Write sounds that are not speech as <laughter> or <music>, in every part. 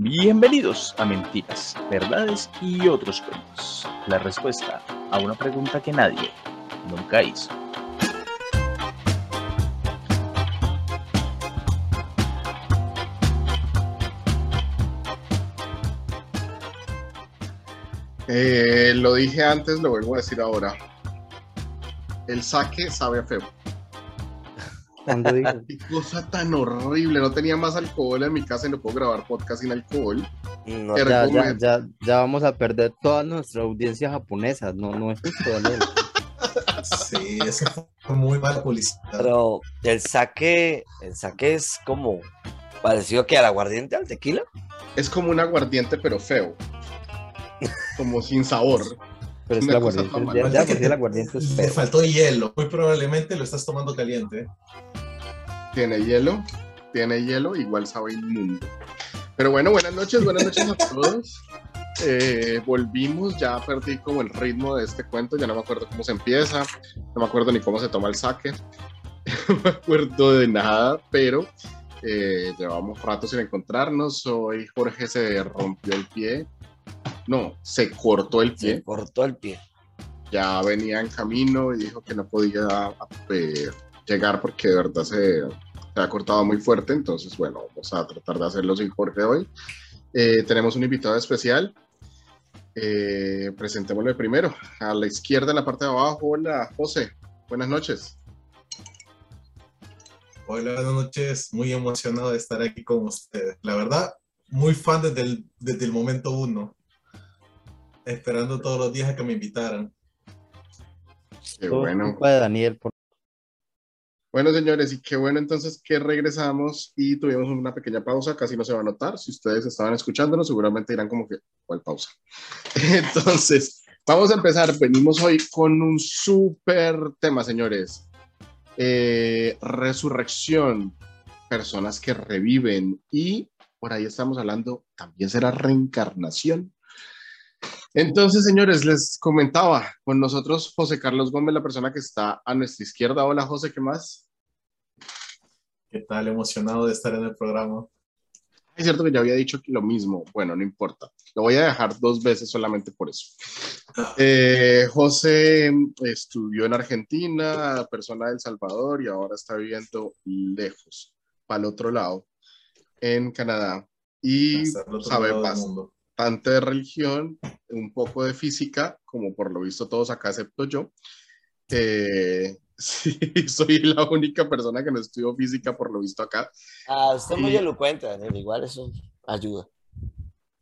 Bienvenidos a Mentiras, Verdades y otros cuentos. La respuesta a una pregunta que nadie nunca hizo. Eh, lo dije antes, lo vuelvo a decir ahora. El saque sabe a feo. Cuando digo, <laughs> Qué cosa tan horrible. No tenía más alcohol en mi casa y no puedo grabar podcast sin alcohol. No, ya, ya, recomiendo. ya, ya vamos a perder toda nuestra audiencia japonesa. No, no es justo. Sí, eso fue muy mala publicidad. pero el saque, el saque es como parecido que al aguardiente, al tequila. Es como un aguardiente, pero feo. Como sin sabor. Pero es que el aguardiente, ya, te- el aguardiente es Le feo. faltó hielo. Muy probablemente lo estás tomando caliente. Tiene hielo, tiene hielo, igual sabe inmundo. Pero bueno, buenas noches, buenas noches a todos. Eh, volvimos, ya perdí como el ritmo de este cuento, ya no me acuerdo cómo se empieza, no me acuerdo ni cómo se toma el saque, <laughs> no me acuerdo de nada, pero eh, llevamos rato sin encontrarnos. Hoy Jorge se rompió el pie, no, se cortó el pie, Se cortó el pie. ya venía en camino y dijo que no podía eh, llegar porque de verdad se, se ha cortado muy fuerte. Entonces, bueno, vamos a tratar de hacerlo sin Jorge hoy. Eh, tenemos un invitado especial. Eh, presentémosle primero. A la izquierda, en la parte de abajo. Hola, José. Buenas noches. Hola, buenas noches. Muy emocionado de estar aquí con ustedes. La verdad, muy fan desde el, desde el momento uno. Esperando todos los días a que me invitaran. Qué bueno. Daniel. por- Bueno, señores, y qué bueno entonces que regresamos y tuvimos una pequeña pausa, casi no se va a notar. Si ustedes estaban escuchándonos, seguramente dirán como que, ¿cuál pausa? <laughs> Entonces, vamos a empezar. Venimos hoy con un súper tema, señores. Eh, resurrección, personas que reviven y por ahí estamos hablando, también será reencarnación. Entonces, señores, les comentaba con nosotros José Carlos Gómez, la persona que está a nuestra izquierda. Hola, José, ¿qué más? ¿Qué tal? Emocionado de estar en el programa. Es cierto que ya había dicho que lo mismo. Bueno, no importa. Lo voy a dejar dos veces solamente por eso. Eh, José estudió en Argentina, persona de El Salvador, y ahora está viviendo lejos, para el otro lado, en Canadá. Y otro sabe bastante de religión, un poco de física, como por lo visto todos acá, excepto yo. Eh, sí, <laughs> soy la única persona que no estudió física, por lo visto acá. Ah, usted es muy Y- elocuente, Daniel. Igual eso ayuda.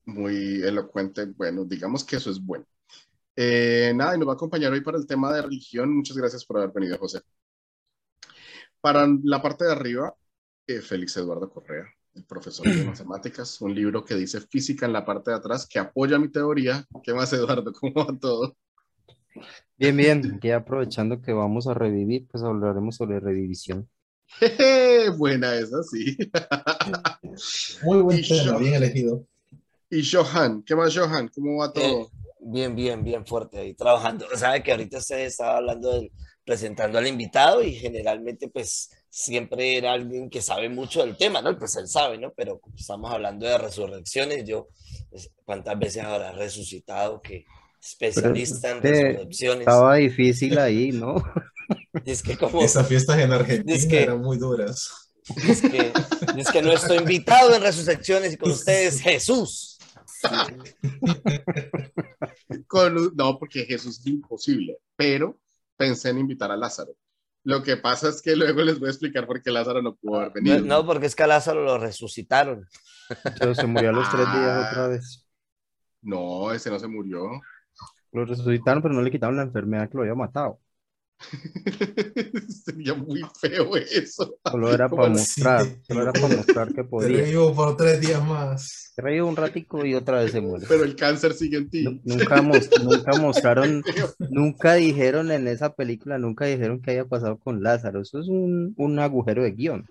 muy elocuente. Bueno, digamos que eso es bueno. Eh, nada, y nos va a acompañar hoy para el tema de religión. Muchas gracias por haber venido, José. Para la parte de arriba, eh, Félix Eduardo Correa, el profesor de <clears throat> matemáticas, un libro que dice física en la parte de atrás, que apoya mi teoría. ¿Qué más, Eduardo? <laughs> ¿Cómo va todo? Bien, bien. Aquí aprovechando que vamos a revivir, pues hablaremos sobre revivisión. <laughs> Buena esa, sí. <laughs> Muy buen Y tema, bien elegido. Y Johan, ¿qué más, Johan? ¿Cómo va todo? Eh, bien, bien, bien fuerte ahí trabajando. Sabe que ahorita usted estaba hablando del, presentando al invitado y generalmente pues siempre era alguien que sabe mucho del tema, ¿no? Pues él sabe, ¿no? Pero estamos hablando de resurrecciones, yo pues, cuántas veces habrá resucitado que especialista en Pero, resurrecciones. Estaba difícil ahí, ¿no? <laughs> Es que como Esas fiestas en Argentina Es que- eran muy duras. es que, es que no estoy invitado en resurrecciones y con ustedes Jesús. Con- no, porque Jesús es imposible, pero pensé en invitar a Lázaro. Lo que pasa es que luego les voy a explicar por qué Lázaro no pudo haber venido. No, no, porque es que a Lázaro lo resucitaron. Pero se murió a los tres días otra vez. No, ese no se murió. Lo resucitaron, pero no le quitaron la enfermedad que lo había matado. <laughs> Sería muy feo eso. Solo era ¿Cómo para mostrar, solo era para mostrar que Te podía. revivo por tres días más. Se reía un ratico y otra vez se muere. Pero el cáncer sigue en ti. Nu- Nunca, mos- nunca <laughs> mostraron, nunca dijeron en esa película, nunca dijeron qué había pasado con Lázaro. Eso es un, un agujero de guion.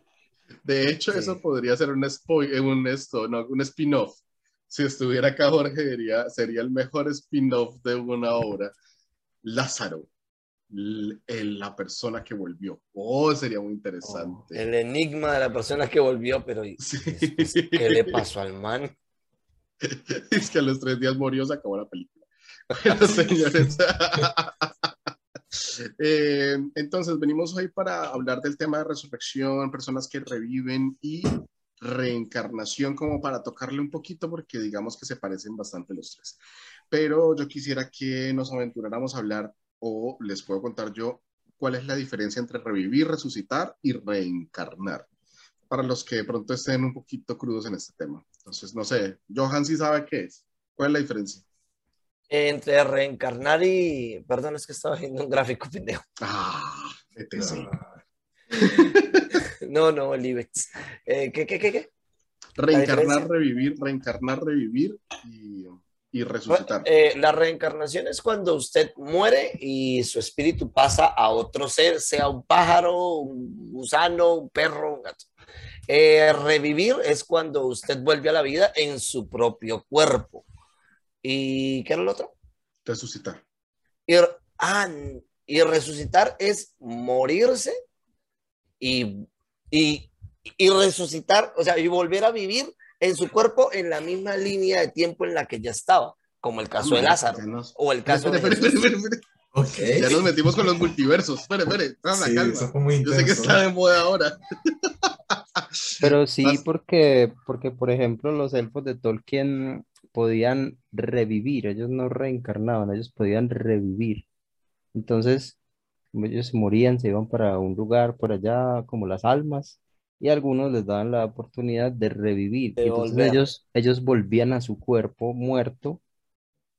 De hecho, Sí. eso podría ser un, spoil- eh, un, esto, no, un spin-off. Si estuviera acá Jorge, diría, sería el mejor spin-off de una obra. Lázaro, la persona que volvió. Oh, sería muy interesante. El enigma de la persona que volvió, pero ¿y Sí. qué le pasó al man? <laughs> es que a los tres días murió, se acabó la película. Bueno, <laughs> señores. <laughs> Eh, entonces, venimos hoy para hablar del tema de resurrección, personas que reviven y reencarnación, como para tocarle un poquito, porque digamos que se parecen bastante los tres. Pero yo quisiera que nos aventuráramos a hablar, o les puedo contar yo, cuál es la diferencia entre revivir, resucitar y reencarnar. Para los que de pronto estén un poquito crudos en este tema. Entonces, no sé, Johan sí sabe qué es. ¿Cuál es la diferencia? Entre reencarnar y. Perdón, es que estaba viendo un gráfico <laughs> pendejo. Ah, ETC. <laughs> No, no, el IBEX. Eh, ¿Qué, qué, qué, qué? Reencarnar, revivir, reencarnar, revivir y, y resucitar. Eh, la reencarnación es cuando usted muere y su espíritu pasa a otro ser, sea un pájaro, un gusano, un perro, un gato. Eh, revivir es cuando usted vuelve a la vida en su propio cuerpo. ¿Y qué era el otro? Resucitar. Y, ah, y resucitar es morirse y, y, y resucitar, o sea, y volver a vivir en su cuerpo en la misma línea de tiempo en la que ya estaba, como el caso de Lázaro nos, o el caso de Espere, espere, Jesús. espere, espere. Ok. Ya nos metimos con los multiversos. Espere, espere, Sí, calma. eso fue muy Yo sé que intenso. está de moda ahora. <laughs> Pero sí, Más- porque, porque, por ejemplo, los elfos de Tolkien podían revivir, ellos no reencarnaban, ellos podían revivir. Entonces, ellos se morían, se iban para un lugar por allá, como las almas, y algunos les daban la oportunidad de revivir. De Y entonces ellos, ellos volvían a su cuerpo muerto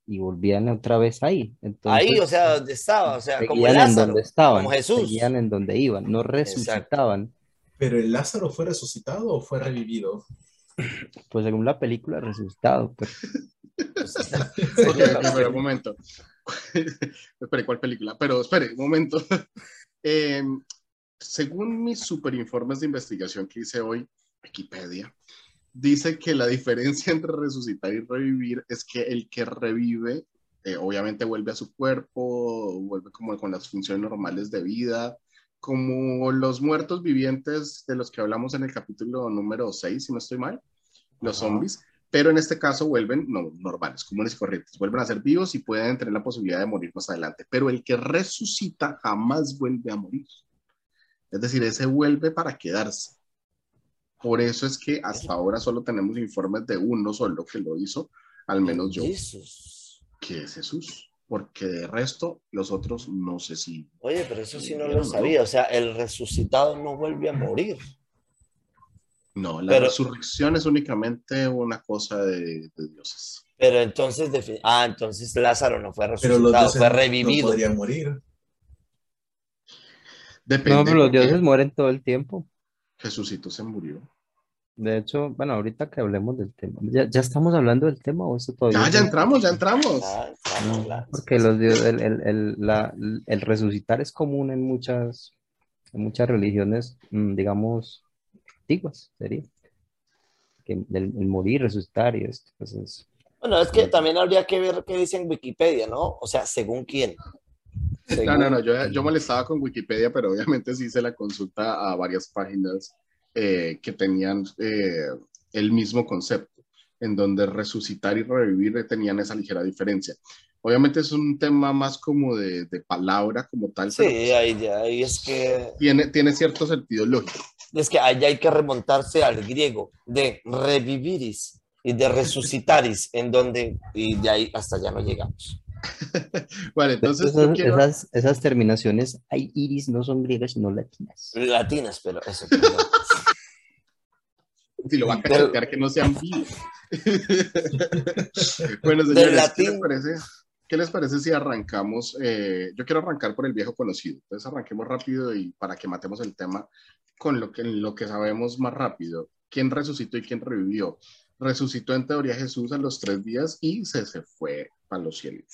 y volvían otra vez ahí. Ahí, Entonces, o sea, donde estaba, o sea, como seguían en Lázaro, donde estaban, como Jesús. seguían en donde iban, no resucitaban. ¿Pero el Lázaro fue resucitado o fue revivido? Pues según la película, resucitado. pero- ok, pero un momento. <laughs> espere, ¿cuál película? Pero espere, un momento. <laughs> Eh, según mis superinformes de investigación que hice hoy, Wikipedia, dice que la diferencia <laughs> entre resucitar y revivir es que el que revive, eh, obviamente vuelve a su cuerpo, vuelve como con las funciones normales de vida, como los muertos vivientes de los que hablamos en el capítulo número 6, si no estoy mal, los Ajá. zombies, pero en este caso vuelven no, normales, comunes y corrientes, vuelven a ser vivos y pueden tener la posibilidad de morir más adelante, pero el que resucita jamás vuelve a morir. Es decir, ese vuelve para quedarse. Por eso es que hasta ahora solo tenemos informes de uno solo que lo hizo, al menos yo, Jesús. que es Jesús, porque de resto los otros no sé si... Oye, pero eso sí no lo sabía, o sea, el resucitado no vuelve a morir. No, la Pero- resurrección es únicamente una cosa de, de dioses. Pero entonces, ah, entonces Lázaro no fue Pero los resucitado, dioses fue no revivido. podrían morir. Depende. No, pero los dioses mueren todo el tiempo. Jesucito se murió. De hecho, bueno, ahorita que hablemos del tema, ¿ya, ya estamos hablando del tema o eso todavía? Ya, ya no? entramos, ya entramos. Ah, No, estamos porque los dios- el, el- el- la- el resucitar es común en muchas, en muchas religiones, mm, digamos, antiguas, sería. Que el, el morir, resucitar y esto, pues es- Bueno, es que también habría que ver qué dice en Wikipedia, ¿no? O sea, según quién. No, no, no, yo, yo molestaba con Wikipedia, pero obviamente sí hice la consulta a varias páginas eh, que tenían eh, el mismo concepto, en donde resucitar y revivir tenían esa ligera diferencia. Obviamente es un tema más como de, de palabra como tal, Sí, pero ahí, ya- ahí es que tiene, tiene cierto sentido lógico. Es que allá hay que remontarse al griego de reviviris y de resucitaris, <laughs> en donde, y de ahí hasta ya no llegamos. <laughs> Vale, entonces esas, quiero... esas, esas terminaciones, hay iris, no son griegas, sino latinas. Latinas, pero eso. <laughs> perdón. Si lo va a Pero- cachetear que no sean vivos. bueno, Del señores, ¿qué latín. les parece? ¿Qué les parece si arrancamos? Eh, yo quiero arrancar por el viejo conocido. Entonces arranquemos rápido y para que matemos el tema con lo que, sabemos más rápido. ¿Quién resucitó y quién revivió? Resucitó en teoría Jesús a los tres días y se, se fue a los cielos.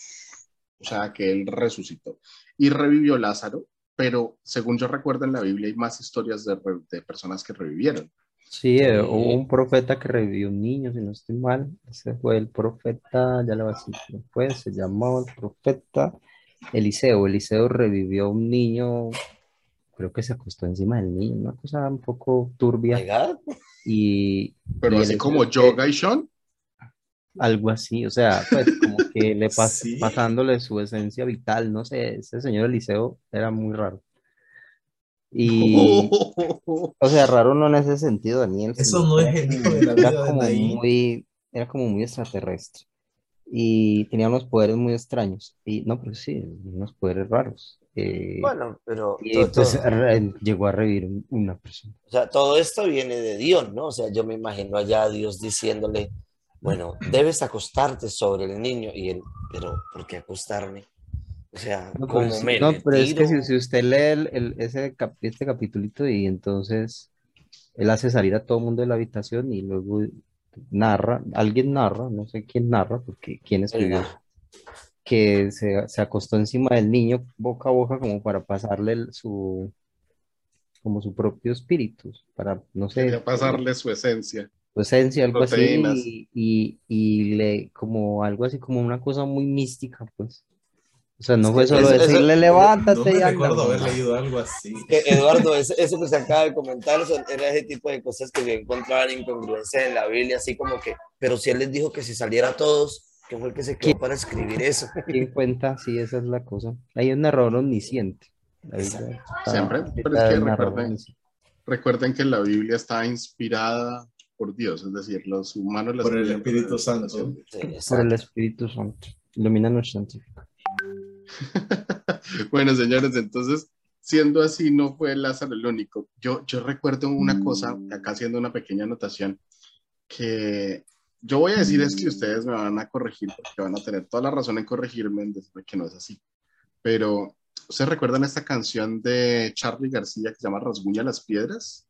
O sea que él resucitó. Y revivió Lázaro, pero según yo recuerdo en la Biblia hay más historias de personas que revivieron. Sí, eh, hubo un profeta que revivió un niño, si no estoy mal. Ese fue el profeta, ya le voy a decir quién fue, se llamaba el profeta Eliseo. Eliseo revivió un niño, creo que se acostó encima del niño, una cosa un poco turbia. Pero y así el- como Yoga y Sean, algo así, o sea, pues como que le pas- <laughs> Sí. pasándole su esencia vital, no sé, ese señor Eliseo era muy raro. Y, <laughs> o sea, raro no en ese sentido, Daniel, Eso no es era el hijo como- de la era vida de como Naín. muy, era como muy extraterrestre y tenía unos poderes muy extraños. Y no, pero sí, unos poderes raros. Eh, Bueno, pero y todo, pues todo- re- llegó a revivir un- una persona. o sea, todo esto viene de Dios, ¿no? O sea, yo me imagino allá a Dios diciéndole, bueno, debes acostarte sobre el niño y él, pero ¿por qué acostarme? O sea, No, pero, ¿cómo sí- me no, pero es que si, usted lee el, el- ese cap- este capitulito y entonces él hace salir a todo el mundo de la habitación y luego narra, alguien narra, no sé quién narra, porque quién escribió, que se, se acostó encima del niño boca a boca como para pasarle el- su, como su propio espíritu, para, no sé, Quería pasarle su esencia. su esencia, algo así, y, y, y le, como algo así, como una cosa muy mística, pues. O sea, no fue que solo eso- eso- decirle, No levántate me y anda, recuerdo haber no. leído algo así. Que, Eduardo, eso, eso que se acaba de comentar era ese tipo de cosas que yo encontraba en incongruencia en la Biblia, así como que, pero si él les dijo que si saliera a todos, ¿quién fue el que se quedó para escribir eso? ¿Quién cuenta? Sí, esa es la cosa. Hay un narrador omnisciente. Biblia Siempre, pero es que recuerden-. Recuerden que la Biblia está inspirada por Dios, es decir, los humanos Por el Espíritu Santo. Sí, Por el. Espíritu Santo. Ilumínanos, científico. <laughs> bueno, señores, entonces, siendo así, no fue Lázaro el único. Yo, yo recuerdo una cosa, acá haciendo una pequeña anotación, que yo voy a decir es que ustedes me van a corregir, porque van a tener toda la razón en corregirme en decirme que no es así. Pero, ¿ustedes recuerdan esta canción de Charlie García que se llama Rasguña las Piedras?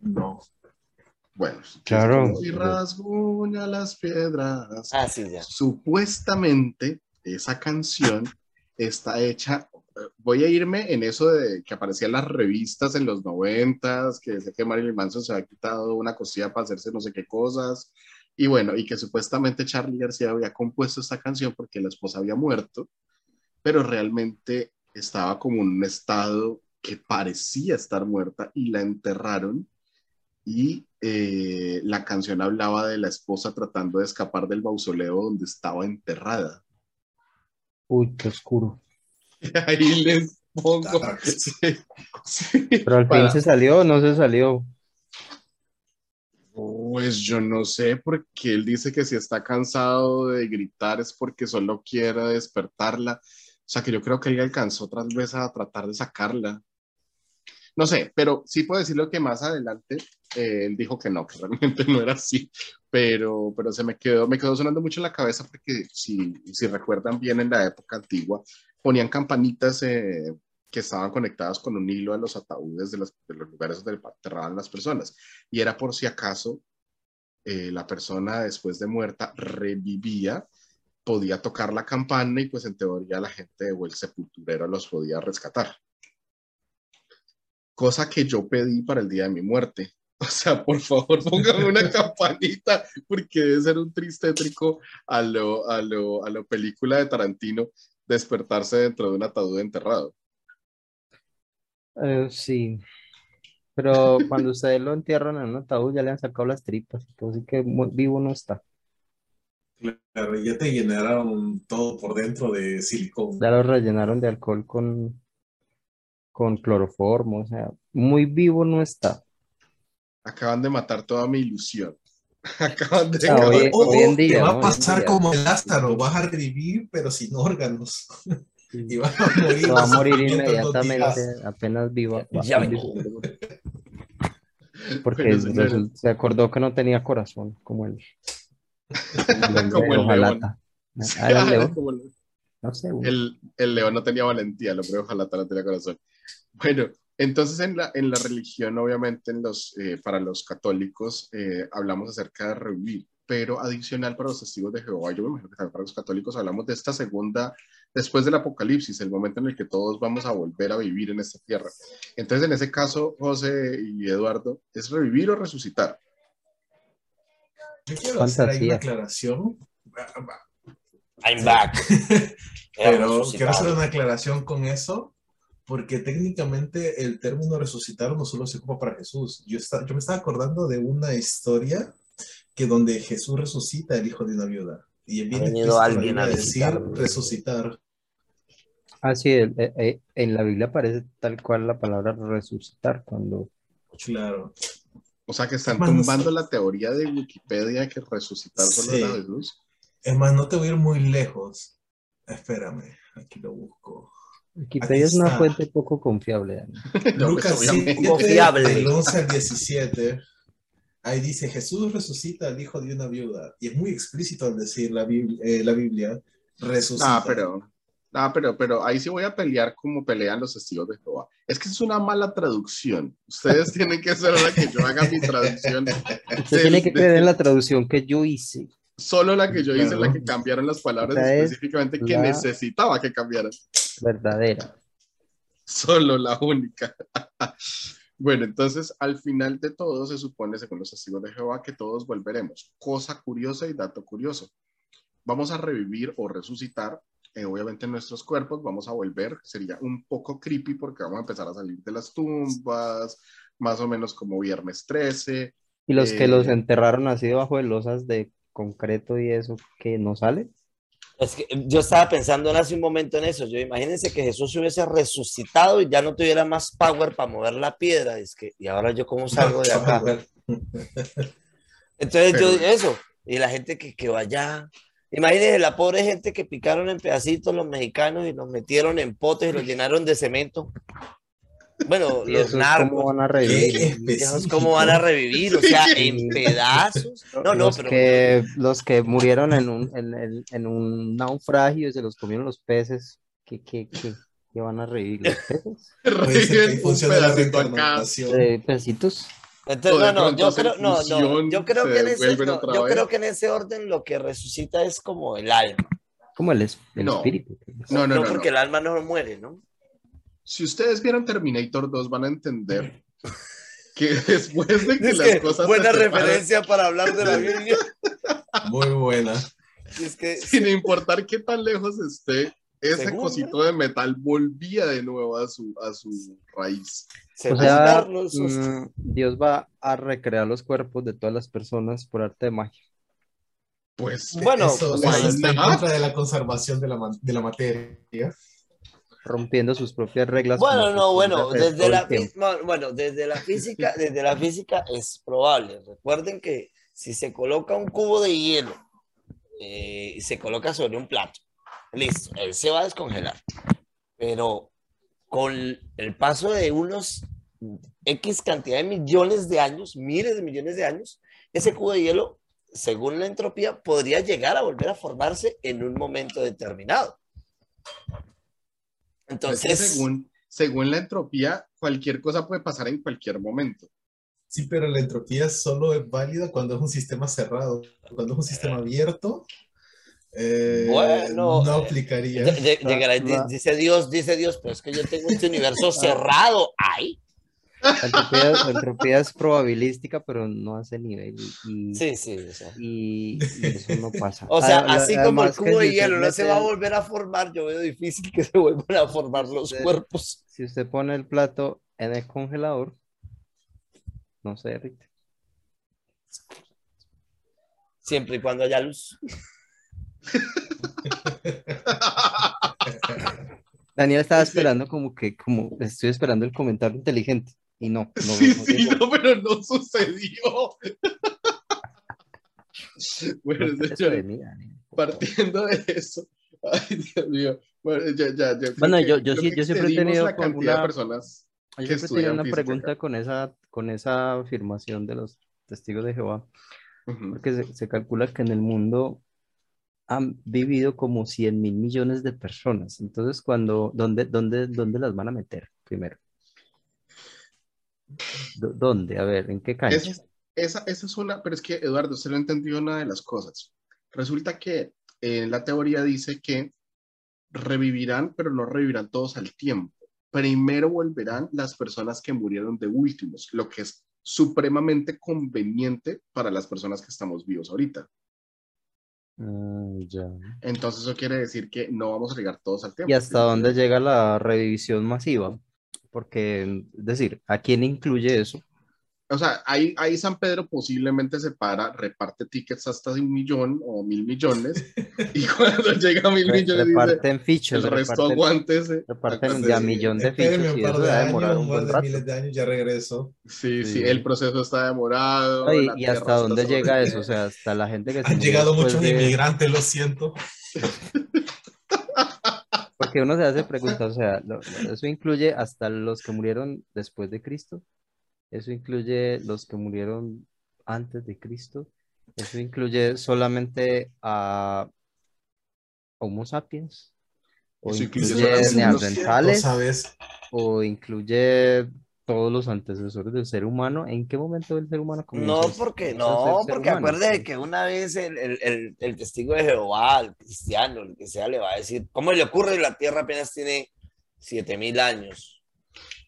No. Bueno, Claro. Y rasguña las piedras. Ah, sí, ya. Supuestamente esa canción está hecha, voy a irme en eso de que aparecían las revistas en los noventas, que decía que Marilyn Manson se había quitado una cosilla para hacerse no sé qué cosas, y bueno, y que supuestamente Charlie García había compuesto esta canción porque la esposa había muerto, pero realmente estaba como en un estado que parecía estar muerta y la enterraron y eh, la canción hablaba de la esposa tratando de escapar del mausoleo donde estaba enterrada. Uy, qué oscuro. <laughs> Ahí les pongo. Darks. <laughs> Sí, sí, Pero al fin se salió o no se salió. Pues yo no sé, porque él dice que si está cansado de gritar es porque solo quiere despertarla. O sea que yo creo que él alcanzó otra vez a tratar de sacarla. No sé, pero sí puedo decirlo que más adelante eh, él dijo que no, que realmente no era así, pero, pero se me quedó, me quedó sonando mucho en la cabeza porque si, si recuerdan bien en la época antigua, ponían campanitas eh, que estaban conectadas con un hilo a los ataúdes de, los lugares donde enterraban las personas y era por si acaso eh, la persona después de muerta revivía, podía tocar la campana y pues en teoría la gente o el sepulturero los podía rescatar. Cosa que yo pedí para el día de mi muerte. <laughs> O sea, por favor, póngame una <laughs> campanita, porque debe ser un tristétrico a lo, a lo, a lo película de Tarantino despertarse dentro de un ataúd enterrado. Eh, sí. Pero <laughs> cuando ustedes lo entierran en un ataúd ya le han sacado las tripas. Así que vivo no está. Claro, ya te llenaron todo por dentro de silicón. Ya lo rellenaron de alcohol con, con cloroformo. O sea, muy vivo no está. Acaban de matar toda mi ilusión. <laughs> Acaban de... Ah, oye, O hoy en día, te va ¿no? a pasar día. como el Lázaro, vas a revivir pero sin órganos <laughs> y vas a morir. Se va a morir inmediatamente, días. apenas viva. Ya. <laughs> Porque se acordó que no tenía corazón, como el, como el Como el Ah, era el león. el- No sé, el, el león no tenía valentía, el hombre ojalá no tenía corazón. Bueno, entonces en la, en la religión, obviamente, en los, eh, para los católicos, eh, hablamos acerca de revivir, pero adicional para los testigos de Jehová, yo me imagino que también para los católicos hablamos de esta segunda, después del apocalipsis, el momento en el que todos vamos a volver a vivir en esta tierra. Entonces, en ese caso, José y Eduardo, ¿es revivir o resucitar? Yo quiero hacer ahí una aclaración, I'm back. <laughs> Pero quiero hacer una aclaración con eso, porque técnicamente el término resucitar no solo se ocupa para Jesús. Yo, está- yo me estaba acordando de una historia que donde Jesús resucita el hijo de una viuda. Y bien Ha venido la alguien a decir resucitar. Ah, sí, el- eh, eh, en la Biblia aparece tal cual la palabra resucitar cuando Claro. O sea que están no tumbando sé. la teoría de Wikipedia que resucitar solo Sí. era Jesús. Es más, no te voy a ir muy lejos. Espérame, aquí lo busco. Wikipedia es una fuente poco confiable. Dani. <laughs> No, Lucas pues, obviamente. 7, <laughs> Confiable. del 11 al 17. Ahí dice, Jesús resucita al hijo de una viuda. Y es muy explícito al decir la Biblia, eh, la Biblia resucita. Ah, pero, ah, pero, pero ahí sí voy a pelear como pelean los testigos de Jehová. Es que es una mala traducción. Ustedes <laughs> tienen que ser la que yo haga mi traducción. Usted tiene que creer en la traducción que yo hice. Solo la que yo hice, la Claro. que cambiaron las palabras Esta es específicamente que la- necesitaba que cambiaran. Verdadera. Solo la única. <laughs> Bueno, entonces al final de todo se supone, según los testigos de Jehová, que todos volveremos. Cosa curiosa y dato curioso. Vamos a revivir o resucitar, eh, obviamente, nuestros cuerpos, vamos a volver. Sería un poco creepy porque vamos a empezar a salir de las tumbas, más o menos como viernes 13. Y los que los Eh, enterraron así debajo de losas de concreto y eso que no sale. Es que yo estaba pensando en hace un momento en eso. Yo imagínense que Jesús se hubiese resucitado y ya no tuviera más power para mover la piedra. Es que, y ahora yo cómo salgo de acá. <laughs> Entonces yo Pero- eso. Y la gente que, que vaya. Imagínense la pobre gente que picaron en pedacitos los mexicanos y los metieron en potes y los llenaron de cemento. Bueno, ¿Y los esos cómo narcos. van a revivir? Cómo van a revivir, o sea, <laughs> en pedazos. No, no, los pero que, los que murieron en un, en, en- en un naufragio y se los comieron los peces, ¿qué, qué, qué, qué van a revivir? ¿Los <laughs> peces? Reviven un funcione la pedacito acá. reencarnación. ¿De pesitos? Entonces, no, no, yo creo, no, no, yo creo que en ese, devuelven no, otra yo vez. creo que en ese orden lo que resucita es como el alma. Como el, es- el No. espíritu. No, no, no, porque no. el alma no muere, ¿no? Si ustedes vieron Terminator 2 van a entender <laughs> que después de que Es las que cosas buena se separan, referencia para hablar de la Biblia. Muy buena. Es que sin importar qué tan lejos esté, ese Según, cosito de metal volvía de nuevo a su, a su raíz. O sea, mm, Dios va a recrear los cuerpos de todas las personas por arte de magia. Pues Bueno, eso, eso está en contra de la conservación de la, de la materia. Rompiendo sus propias reglas. Bueno, no, bueno, desde la, bueno, desde la física, <laughs> desde la física es probable. Recuerden que si se coloca un cubo de hielo eh, y se coloca sobre un plato, listo, él se va a descongelar. Pero con el paso de unos X cantidad de millones de años, miles de millones de años, ese cubo de hielo, según la entropía, podría llegar a volver a formarse en un momento determinado. Es que Entonces, según, según la entropía, cualquier cosa puede pasar en cualquier momento. Sí, pero la entropía solo es válida cuando es un sistema cerrado. Cuando es un sistema abierto, eh, Bueno, no aplicaría. Llegará la- dice Dios, dice Dios, pero es que yo tengo este universo cerrado. ¡Ay! La entropía, la entropía es probabilística, pero no hace nivel. Y, Sí, sí. O sea, y- y eso no pasa. O sea, así como el cubo de hielo no se va a volver a formar, yo veo difícil que se vuelvan a formar los cuerpos. Si usted pone el plato en el congelador, no se derrite. Siempre y cuando haya luz. Daniel estaba esperando como que, como estoy esperando el comentario inteligente. Y no, no, sí, no sí, no, pero no sucedió. <laughs> bueno, de Daniel. partiendo de eso, <laughs> ay, Dios mío. Bueno, ya, ya, ya Bueno, que- yo- yo sí- yo siempre he tenido la cantidad de una- personas. Yo que siempre tenía estudian una física pregunta con esa, con esa afirmación de los testigos de Jehová, porque se, se calcula que en el mundo han vivido como 100 mil millones de personas. Entonces, cuando, ¿dónde, dónde, dónde las van a meter primero? ¿Dó- ¿Dónde? A ver, ¿en qué cancha? Esa, es- esa, esa es una, pero es que Eduardo, usted no entendió una de las cosas. Resulta que eh, la teoría dice que revivirán, pero no revivirán todos al tiempo. Primero volverán las personas que murieron de últimos, lo que es supremamente conveniente para las personas que estamos vivos ahorita. Ah, ya. Entonces eso quiere decir que no vamos a llegar todos al tiempo. ¿Y hasta dónde llega la revivisión masiva? Porque, es decir, ¿a quién incluye eso? o sea, ahí, ahí San Pedro posiblemente se para, reparte tickets hasta un millón o mil millones, <laughs> y cuando llega a mil millones dice, reparten fichos, el resto reparten, aguántese. reparten ya sí, millón de fichos y un par eso de años, demorar un buen de rato. miles de años, ya regreso. Sí, sí, Sí. el proceso está demorado. La ¿Y hasta dónde sobre- llega eso? O sea, hasta la gente que se Han llegado muchos de- inmigrantes, lo siento. <laughs> Porque uno se hace preguntas, o sea, lo- eso incluye hasta los que murieron después de Cristo, eso incluye los que murieron antes de Cristo, eso incluye solamente a Homo sapiens, o Eso incluye incluye neandertales, ¿Sabes? o incluye todos los antecesores del ser humano. ¿En qué momento el ser humano comenzó No, porque no, porque acuérdate que una vez el, el, el, el testigo de Jehová, el cristiano, el que sea, le va a decir, ¿cómo le ocurre? La tierra apenas tiene 7000 años.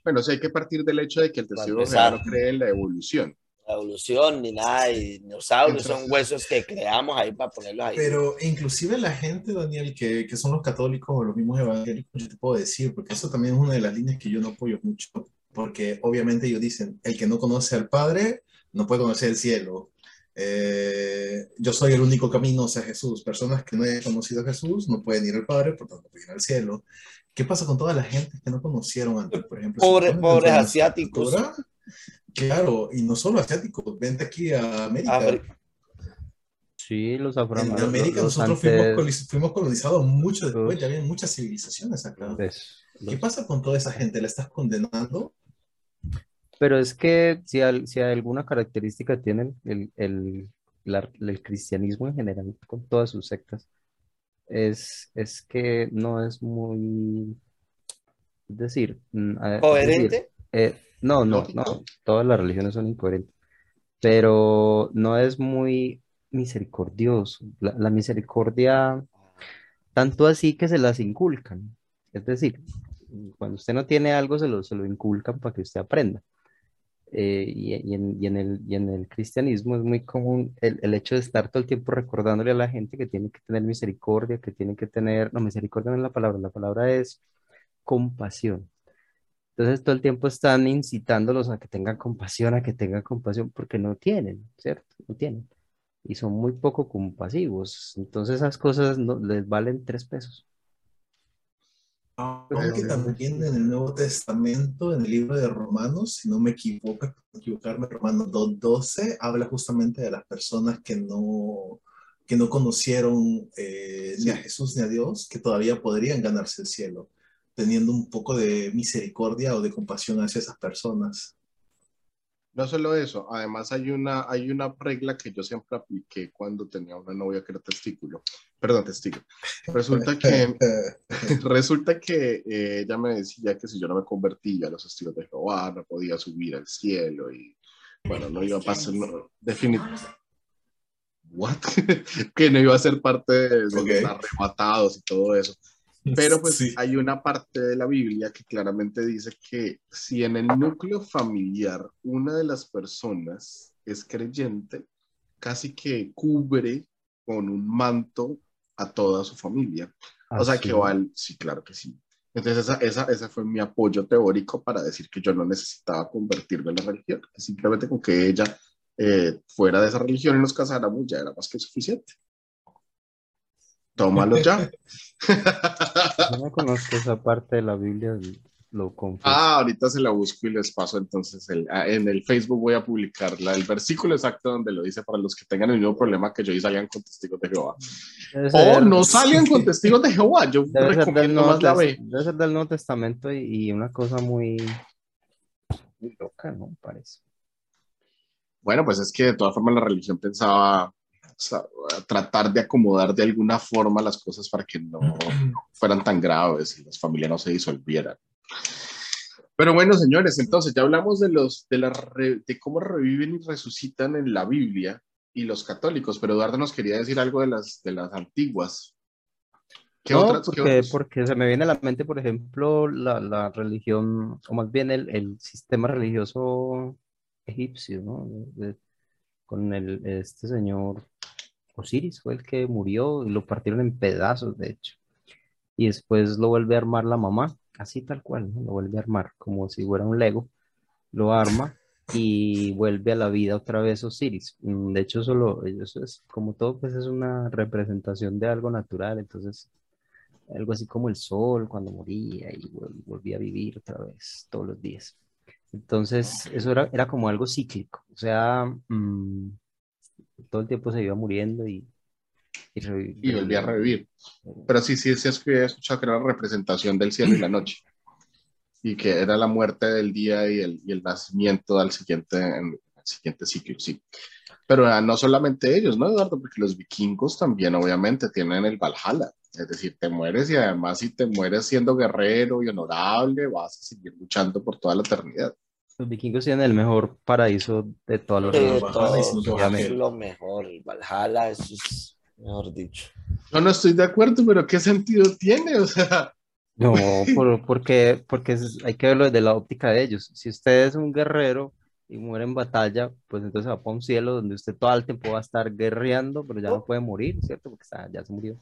Bueno, sí hay que partir del hecho de que el testigo de. Jehová no cree en la evolución. La evolución ni nada, y dinosaurios Entonces- son huesos que creamos ahí para ponerlos ahí. Pero inclusive la gente, Daniel, que, que son los católicos o los mismos evangélicos, yo te puedo decir, porque eso también es una de las líneas que yo no apoyo mucho, porque obviamente ellos dicen, el que no conoce al Padre no puede conocer el cielo. Eh, yo soy el único camino hacia Jesús. Personas que no hayan conocido a Jesús no pueden ir al Padre, por tanto pueden ir al cielo. ¿Qué pasa con toda la gente que no conocieron antes? Por ejemplo, si Pobre- pobres asiáticos. cultura, Claro, y no solo asiáticos, vente aquí a América. Sí, los En afroamericanos. América los nosotros fuimos, colonizados mucho después, los- ya había muchas civilizaciones acá. ¿Qué pasa con toda esa gente? ¿La estás condenando? Pero es que si, al- si alguna característica tiene el, el, la- el cristianismo en general, con todas sus sectas, es, es que no es muy, es decir, mm, a- es decir, ¿Coherente? eh, no, no, no, todas las religiones son incoherentes, pero no es muy misericordioso. La, la misericordia, tanto así que se las inculcan. Es decir, cuando usted no tiene algo, se lo, se lo inculcan para que usted aprenda. Eh, y, en, el, cristianismo es muy común el, el hecho de estar todo el tiempo recordándole a la gente que tiene que tener misericordia, que tiene que tener, no, misericordia no es la palabra, la palabra es compasión. Entonces todo el tiempo están incitándolos a que tengan compasión, a que tengan compasión, porque no tienen, ¿cierto? No tienen. Y son muy poco compasivos. Entonces esas cosas no, les valen tres pesos. Aunque también en el Nuevo Testamento, en el libro de Romanos, si no me equivoco, equivocarme, Romanos 2.12, habla justamente de las personas que no, que no conocieron eh, ni a Jesús ni a Dios, que todavía podrían ganarse el cielo, teniendo un poco de misericordia o de compasión hacia esas personas. No solo eso, además hay una, hay una regla que yo siempre apliqué cuando tenía una novia que era testículo. Perdón, testigo. Resulta que, <laughs> resulta que eh, ella me decía que si yo no me convertía a los testigos de Jehová, no podía subir al cielo y bueno, no iba a pasar, no, definitivamente. ¿What? <laughs> que no iba a ser parte de, los arrebatados y todo eso. Pero pues Sí. hay una parte de la Biblia que claramente dice que si en el núcleo familiar una de las personas es creyente, casi que cubre con un manto a toda su familia. O sea que Así. vale, sí, claro que sí. Entonces esa, esa, ese fue mi apoyo teórico para decir que yo no necesitaba convertirme en la religión, simplemente con que ella eh, fuera de esa religión y nos casáramos ya era más que suficiente. Tómalo ya. Yo no conozco esa parte de la Biblia, lo confieso. Ah, ahorita se la busco y les paso entonces el, ah, en el Facebook voy a publicar la- el versículo exacto donde lo dice para los que tengan el mismo problema que yo y salgan con testigos de Jehová. O no salgan con <laughs> testigos de Jehová, yo debe recomiendo más la B. debe ser del Nuevo Testamento y, y una cosa muy, muy loca, ¿no? Parece. Bueno, pues es que de todas formas la religión pensaba tratar de acomodar de alguna forma las cosas para que no fueran tan graves y las familias no se disolvieran. Pero bueno, señores, entonces ya hablamos de los de, la de cómo reviven y resucitan en la Biblia y los católicos, pero Eduardo nos quería decir algo de las de las antiguas. ¿Qué No, otras? porque, se me viene a la mente, por ejemplo, la, la religión, o más bien el, el sistema religioso egipcio, ¿no? De- con el, este señor Osiris fue el que murió y lo partieron en pedazos, de hecho. Y después lo vuelve a armar la mamá, así tal cual, ¿no? Lo vuelve a armar, como si fuera un Lego. Lo arma y vuelve a la vida otra vez Osiris. Mm, De hecho, solo, eso es como todo, pues es una representación de algo natural, entonces algo así como el sol cuando moría y vol- volvía a vivir otra vez todos los días. Entonces, eso era, era como algo cíclico, o sea, mm, todo el tiempo se iba muriendo y, y, Y volví a revivir. Pero sí, sí, sí, es que había escuchado que era la representación del cielo y la noche. Y que era la muerte del día y el, y el nacimiento al siguiente, en- al siguiente ciclo, sí. Pero ah, no solamente ellos, ¿no, Eduardo? Porque los vikingos también, obviamente, tienen el Valhalla. Es decir, te mueres y además si te mueres siendo guerrero y honorable, vas a seguir luchando por toda la eternidad. Los vikingos tienen el mejor paraíso de todos los De Pero reinos. Valhalla todo, es lo mejor. El Valhalla, eso es mejor dicho. Yo no estoy de acuerdo, pero ¿qué sentido tiene? O sea, No, <laughs> por- porque, porque hay que verlo desde la óptica de ellos. Si usted es un guerrero y muere en batalla, pues entonces va para un cielo donde usted todo el tiempo va a estar guerreando, pero ya no puede morir, ¿cierto? Porque está- ya se murió.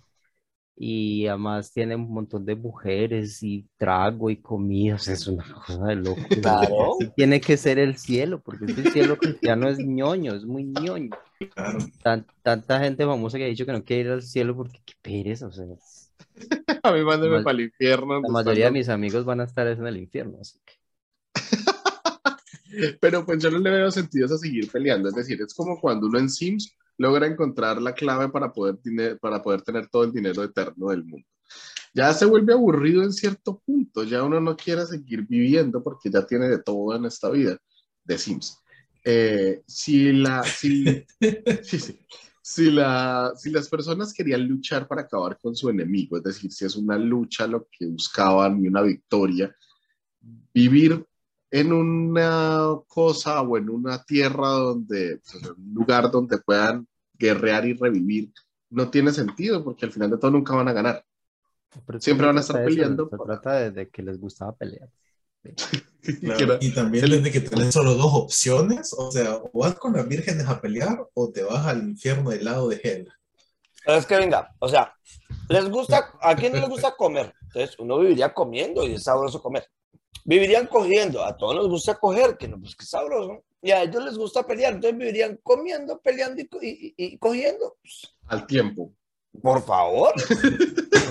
Y además tiene un montón de mujeres y trago y comida, o sea, es una cosa de loco. <laughs> Claro. Sí Tiene que ser el cielo, porque es que el cielo cristiano es ñoño, es muy ñoño. Claro. Tan- tanta gente famosa que ha dicho que no quiere ir al cielo porque qué pereza, o sea, es- <laughs> a mí mándeme para el infierno. la mayoría de mis amigos van a estar es en el infierno, así que. <laughs> Pero pues yo no le veo sentido a seguir peleando. Es decir, es como cuando uno en Sims logra encontrar la clave para poder, tine- para poder tener todo el dinero eterno del mundo. Ya se vuelve aburrido en cierto punto. Ya uno no quiere seguir viviendo porque ya tiene de todo en esta vida de Sims. Eh, si, la, si, <laughs> sí, sí. Si, la, si las personas querían luchar para acabar con su enemigo, es decir, si es una lucha lo que buscaban y una victoria, vivir en una cosa o en una tierra donde, pues, en un lugar donde puedan guerrear y revivir, no tiene sentido porque al final de todo nunca van a ganar. Pero Siempre van a estar eso, peleando Se por- trata de, de que les gustaba pelear. <laughs> Claro, Que era- Y también desde que tenés solo dos opciones, o sea, o vas con las vírgenes a pelear o te vas al infierno del lado de Hel. Es que venga, o sea, les gusta, ¿a quién no les gusta comer? Entonces, uno viviría comiendo y es sabroso comer. Vivirían cogiendo, a todos nos gusta coger, que no, pues que sabroso. Y a ellos les gusta pelear, entonces vivirían comiendo, peleando y, y- y- cogiendo. Pues, al tiempo. Por favor.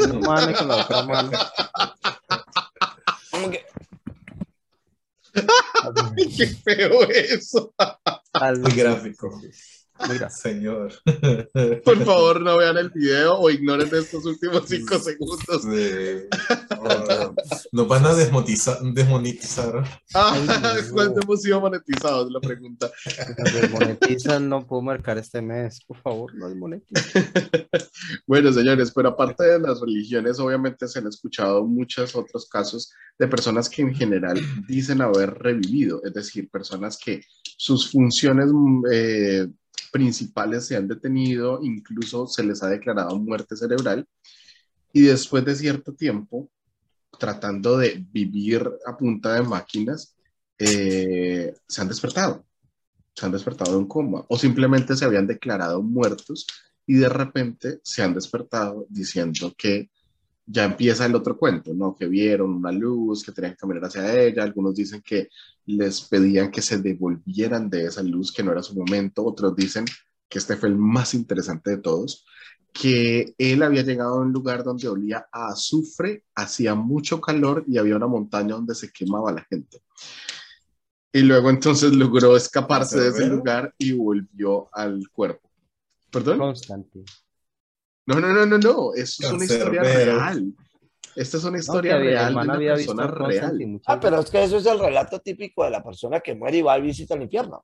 Una mano y con la otra mano. Como que, <laughs> ¡Qué feo eso! Al- gráfico. <laughs> Señor. Por favor, no vean el video o ignoren estos últimos cinco segundos. Sí. Oh, Nos van a desmonetizar. desmonetizar. <laughs> Ah. ¿Cuánto hemos sido monetizados? La pregunta. Nos desmonetizan, no puedo marcar este mes. Por favor, no desmonetizan. <laughs> Bueno, señores, pero aparte de las religiones, obviamente se han escuchado muchos otros casos de personas que en general dicen haber revivido, es decir, personas que sus funciones mm, eh, principales se han detenido, incluso se les ha declarado muerte cerebral, y después de cierto tiempo, tratando de vivir a punta de máquinas, eh, se han despertado, se han despertado de un coma, o simplemente se habían declarado muertos y de repente se han despertado diciendo que ya empieza el otro cuento, ¿no? Que vieron una luz, que tenían que caminar hacia ella, algunos dicen que les pedían que se devolvieran de esa luz, que no era su momento, otros dicen que este fue el más interesante de todos, que él había llegado a un lugar donde olía a azufre, hacía mucho calor y había una montaña donde se quemaba la gente. Y luego entonces logró escaparse de ese lugar y volvió al cuerpo. ¿Perdón? Constantine. No, no, no, no, no. Eso es una historia real. Esta es una historia real de una había persona real. Ah, pero es que eso es el relato típico de la persona que muere y va a visitar el infierno.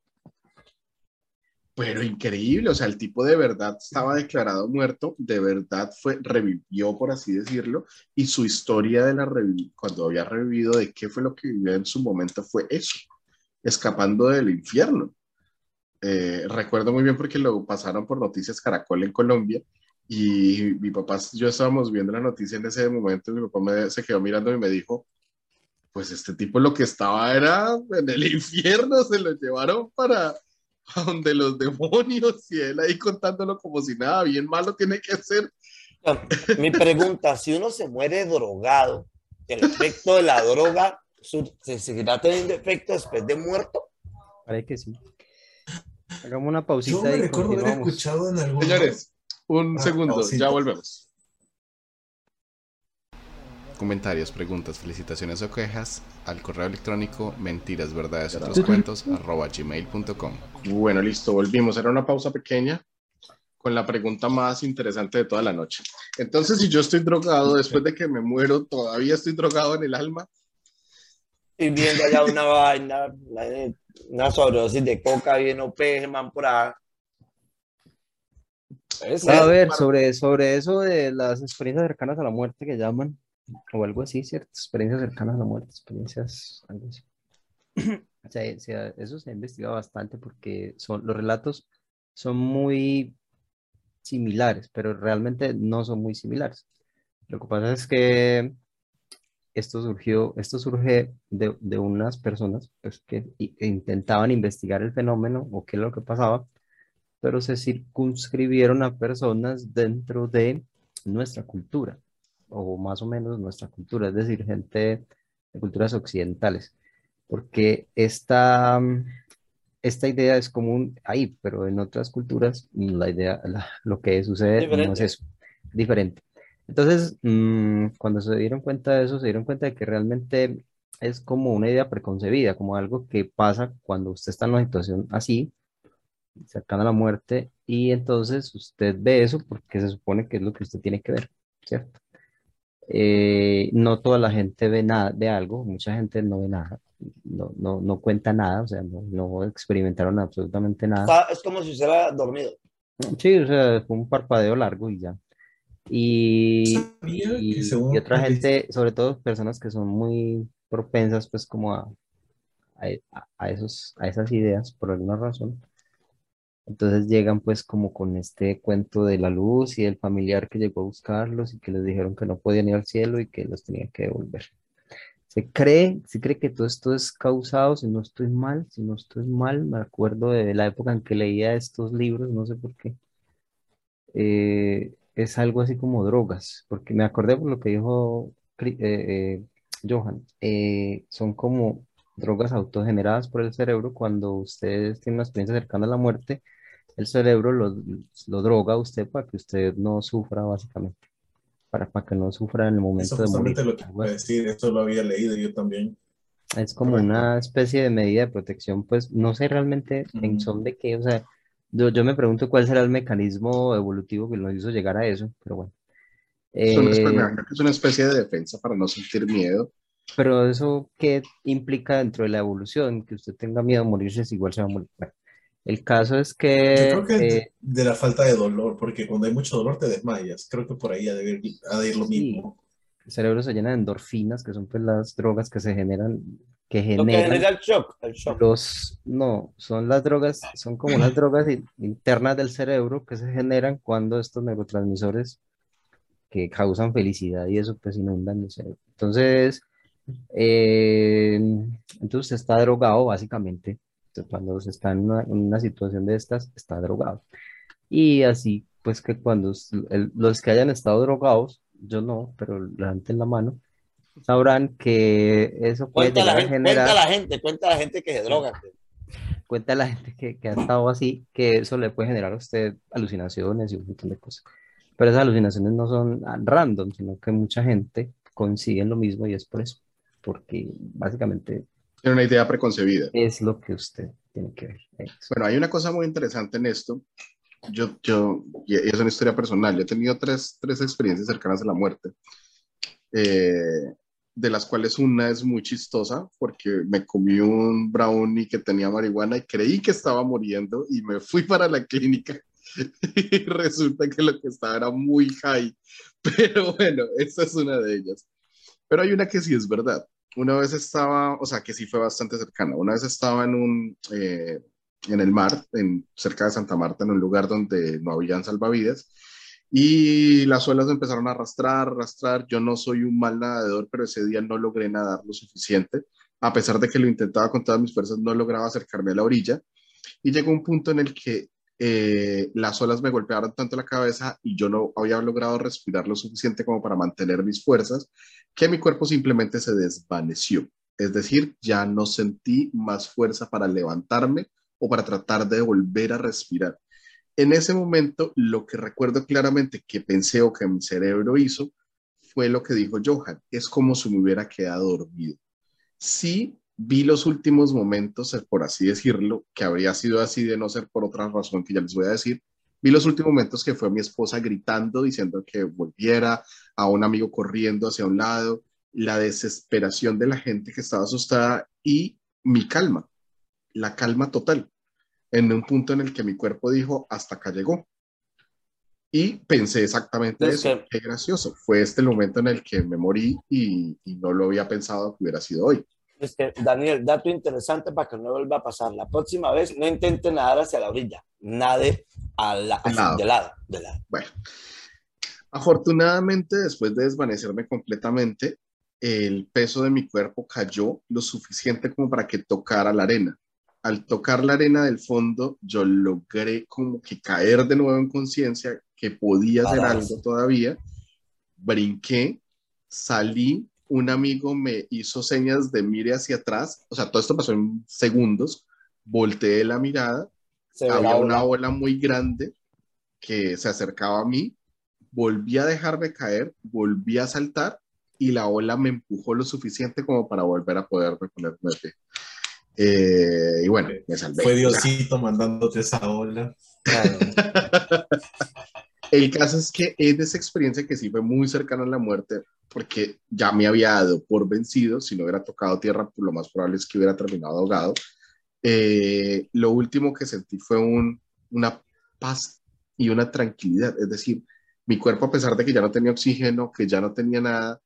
Pero increíble, o sea, el tipo de verdad estaba declarado muerto, de verdad fue, revivió, por así decirlo, y su historia de la revi- cuando había revivido, de qué fue lo que vivió en su momento, fue eso, escapando del infierno. Eh, recuerdo muy bien porque lo pasaron por Noticias Caracol en Colombia, y mi papá, yo estábamos viendo la noticia en ese momento, y mi papá me, se quedó mirando y me dijo, pues este tipo lo que estaba era en el <laughs> infierno, se lo llevaron para donde los demonios y él ahí contándolo como si nada bien malo tiene que ser. Mi pregunta, si uno se muere drogado, ¿el efecto de la droga se seguirá teniendo efecto después de muerto? Parece que sí. Hagamos una Yo pausita me y recuerdo haber escuchado en algún Señores, un Ah, segundo, ya volvemos. Comentarios, preguntas, felicitaciones o quejas al correo electrónico mentiras, verdades, otros cuentos arroba gmail.com. Bueno, listo, volvimos. Era una pausa pequeña con la pregunta más interesante de toda la noche. Entonces, si yo estoy drogado después de que me muero, todavía estoy drogado en el alma. Y viendo allá una vaina, una, una sobredosis de coca bien OP, man, por ahí. Es A ver, sobre, sobre eso de las experiencias cercanas a la muerte que llaman, o algo así, ¿cierto? Experiencias cercanas a la muerte, experiencias, algo así. O sea, o sea, eso se ha investigado bastante porque son, los relatos son muy similares, pero realmente no son muy similares. Lo que pasa es que esto surgió, esto surge de, de unas personas pues, que intentaban investigar el fenómeno o qué es lo que pasaba, pero se circunscribieron a personas dentro de nuestra cultura, o más o menos nuestra cultura, es decir, gente de culturas occidentales, porque esta, esta idea es común ahí, pero en otras culturas la idea, la- lo que sucede no es Diferente. eso, diferente. Entonces, mm, cuando se dieron cuenta de eso, se dieron cuenta de que realmente es como una idea preconcebida, como algo que pasa cuando usted está en una situación así, cercana a la muerte, y entonces usted ve eso porque se supone que es lo que usted tiene que ver, ¿cierto? Eh, no toda la gente ve nada, ve algo, mucha gente no ve nada, no, no, no cuenta nada, o sea, no, no experimentaron absolutamente nada. Es como si estuviera dormido. Sí, o sea, fue un parpadeo largo y ya. Y, y, y otra gente, sobre todo personas que son muy propensas pues como a, a, a esos, a esas ideas por alguna razón. Entonces llegan pues como con este cuento de la luz y el familiar que llegó a buscarlos y que les dijeron que no podían ir al cielo y que los tenían que devolver. Se cree, se cree que todo esto es causado, si no estoy mal, si no estoy mal, me acuerdo de la época en que leía estos libros, no sé por qué. Eh, es algo así como drogas, porque me acordé por lo que dijo eh, eh, Johan, eh, son como drogas autogeneradas por el cerebro cuando ustedes tienen una experiencia cercana a la muerte, el cerebro lo, lo droga a usted para que usted no sufra básicamente, para, para que no sufra en el Eso momento de morir. lo que iba a decir, esto lo había leído yo también. Es como Correcto. una especie de medida de protección, pues no sé realmente en Ujú. son de qué, o sea, yo, yo me pregunto cuál será el mecanismo evolutivo que nos hizo llegar a eso, pero bueno. Es una, especie, Eh, es una especie de defensa para no sentir miedo. pero eso, ¿qué implica dentro de la evolución? Que usted tenga miedo a morirse, si igual se va a morir. Bueno, el caso es Yo que creo que eh, de, la falta de dolor, porque cuando hay mucho dolor te desmayas. Creo que por ahí ha de ir, ha de ir lo Sí. mismo. el cerebro se llena de endorfinas, que son pues las drogas que se generan, que Lo que generan genera el shock. El shock. Los, no, son las drogas, son como unas drogas in- internas del cerebro que se generan cuando estos neurotransmisores que causan felicidad y eso pues inundan el cerebro. Entonces, eh, entonces está drogado básicamente. Entonces, cuando se está en una, en una situación de estas, está drogado. Y así pues que cuando el- los que hayan estado drogados, yo no, pero levanten la mano, sabrán que eso puede Cuenta la, llegar a gente, generar cuenta la gente, cuenta la gente que se droga. cuenta la gente que, que ha estado así, que eso le puede generar a usted alucinaciones y un montón de cosas. Pero esas alucinaciones no son ah, random, sino que mucha gente consigue lo mismo y es por eso, porque básicamente Tiene una idea preconcebida. es lo que usted tiene que ver. Bueno, hay una cosa muy interesante en esto. Yo, yo, y es una historia personal. Yo he tenido tres, tres experiencias cercanas a la muerte, eh, de las cuales una es muy chistosa porque me comí un brownie que tenía marihuana y creí que estaba muriendo y me fui para la clínica <laughs> y resulta que lo que estaba era muy high. <laughs> Pero bueno, esa es una de ellas. Pero hay una que sí es verdad. Una vez estaba, o sea, que sí fue bastante cercana. Una vez estaba en un, eh, en el mar, en, cerca de Santa Marta, en un lugar donde no habían salvavidas. Y las olas me empezaron a arrastrar, arrastrar. Yo no soy un mal nadador, pero ese día no logré nadar lo suficiente. A pesar de que lo intentaba con todas mis fuerzas, no lograba acercarme a la orilla. Y llegó un punto en el que eh, las olas me golpearon tanto la cabeza y yo no había logrado respirar lo suficiente como para mantener mis fuerzas, que mi cuerpo simplemente se desvaneció. Es decir, ya no sentí más fuerza para levantarme o para tratar de volver a respirar. En ese momento, lo que recuerdo claramente que pensé o que mi cerebro hizo fue lo que dijo Johan, es como si me hubiera quedado dormido. Sí vi los últimos momentos, por así decirlo, que habría sido así de no ser por otra razón que ya les voy a decir, vi los últimos momentos que fue mi esposa gritando, diciendo que volviera, a un amigo corriendo hacia un lado, la desesperación de la gente que estaba asustada y mi calma, la calma total, en un punto en el que mi cuerpo dijo, hasta acá llegó. Y pensé exactamente Es eso. que- Qué gracioso. Fue este el momento en el que me morí y, y no lo había pensado que hubiera sido hoy. Es que, Daniel, dato interesante para que no vuelva a pasar. La próxima vez no intente nadar hacia la orilla, nade a la, lado. de lado, de lado. Bueno, afortunadamente, después de desvanecerme completamente, el peso de mi cuerpo cayó lo suficiente como para que tocara la arena. Al tocar la arena del fondo, yo logré como que caer de nuevo en conciencia, que podía hacer Pararse. algo todavía. Brinqué, salí, un amigo me hizo señas de mire hacia atrás, o sea, todo esto pasó en segundos, volteé la mirada Se había una ola. muy grande que se acercaba a mí, volví a dejarme caer, volví a saltar y la ola me empujó lo suficiente como para volver a poderme ponerme de pie. Eh, y bueno, me salvé. Fue Diosito mandándote esa ola. Claro. <laughs> El caso es que es de esa experiencia que sí fue muy cercana a la muerte, porque ya me había dado por vencido, si no hubiera tocado tierra, pues lo más probable es que hubiera terminado ahogado. Eh, lo último que sentí fue un, una paz y una tranquilidad, es decir, mi cuerpo a pesar de que ya no tenía oxígeno, que ya no tenía nada,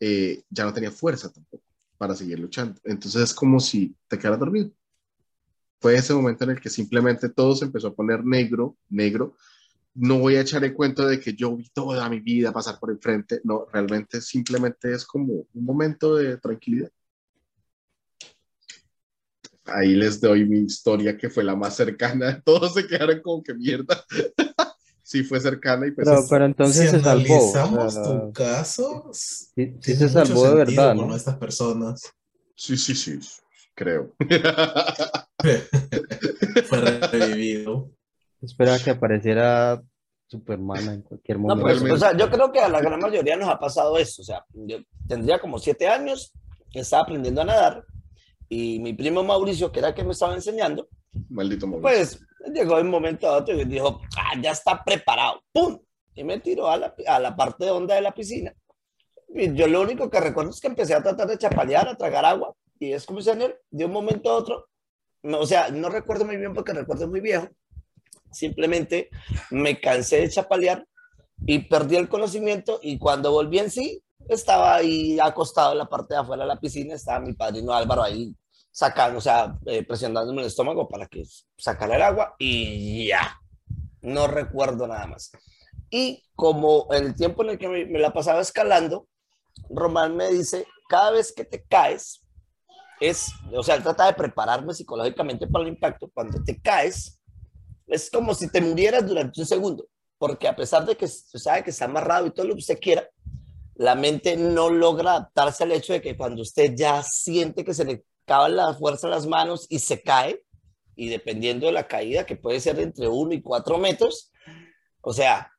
eh, ya no tenía fuerza tampoco para seguir luchando. Entonces es como si te quedaras dormido. Fue ese momento en el que simplemente todo se empezó a poner negro, negro, no voy a echar el cuento de que yo vi toda mi vida pasar por enfrente, no, realmente simplemente es como un momento de tranquilidad. Ahí les doy mi historia que fue la más cercana, <laughs> todos se quedaron como que mierda. <laughs> sí fue cercana y pues Pero, pero entonces si se salvó. o analizamos sea, tu caso, sí, sí se mucho salvó de sentido verdad, con ¿no? estas personas. sí, sí, sí, creo. <laughs> Fue revivido. Esperaba que apareciera Superman en cualquier No, momento. pues, Realmente. o sea, yo creo que a la gran mayoría nos ha pasado eso. O sea, yo tendría como siete años, estaba aprendiendo a nadar y mi primo Mauricio, que era el que me estaba enseñando, Maldito momento. pues llegó de un momento a otro y dijo, ah, ya está preparado, ¡pum! Y me tiró a la, a la parte honda de la piscina. Y yo lo único que recuerdo es que empecé a tratar de chapalear, a tragar agua, y es como si en él, de un momento a otro, no, o sea, no recuerdo muy bien porque recuerdo muy viejo, simplemente me cansé de chapalear y perdí el conocimiento y cuando volví en sí, estaba ahí acostado en la parte de afuera de la piscina, estaba mi padrino Álvaro ahí sacando, o sea, eh, presionándome el estómago para que sacara el agua y ya, no recuerdo nada más. Y como el tiempo en el que me, me la pasaba escalando, Román me dice, cada vez que te caes, es, o sea, él trata de prepararme psicológicamente para el impacto, cuando te caes, es como si te murieras durante un segundo, porque a pesar de que se sabe que está amarrado y todo lo que usted quiera, la mente no logra adaptarse al hecho de que cuando usted ya siente que se le acaba la fuerza en las manos y se cae, y dependiendo de la caída, que puede ser entre 1 y 4 metros, o sea,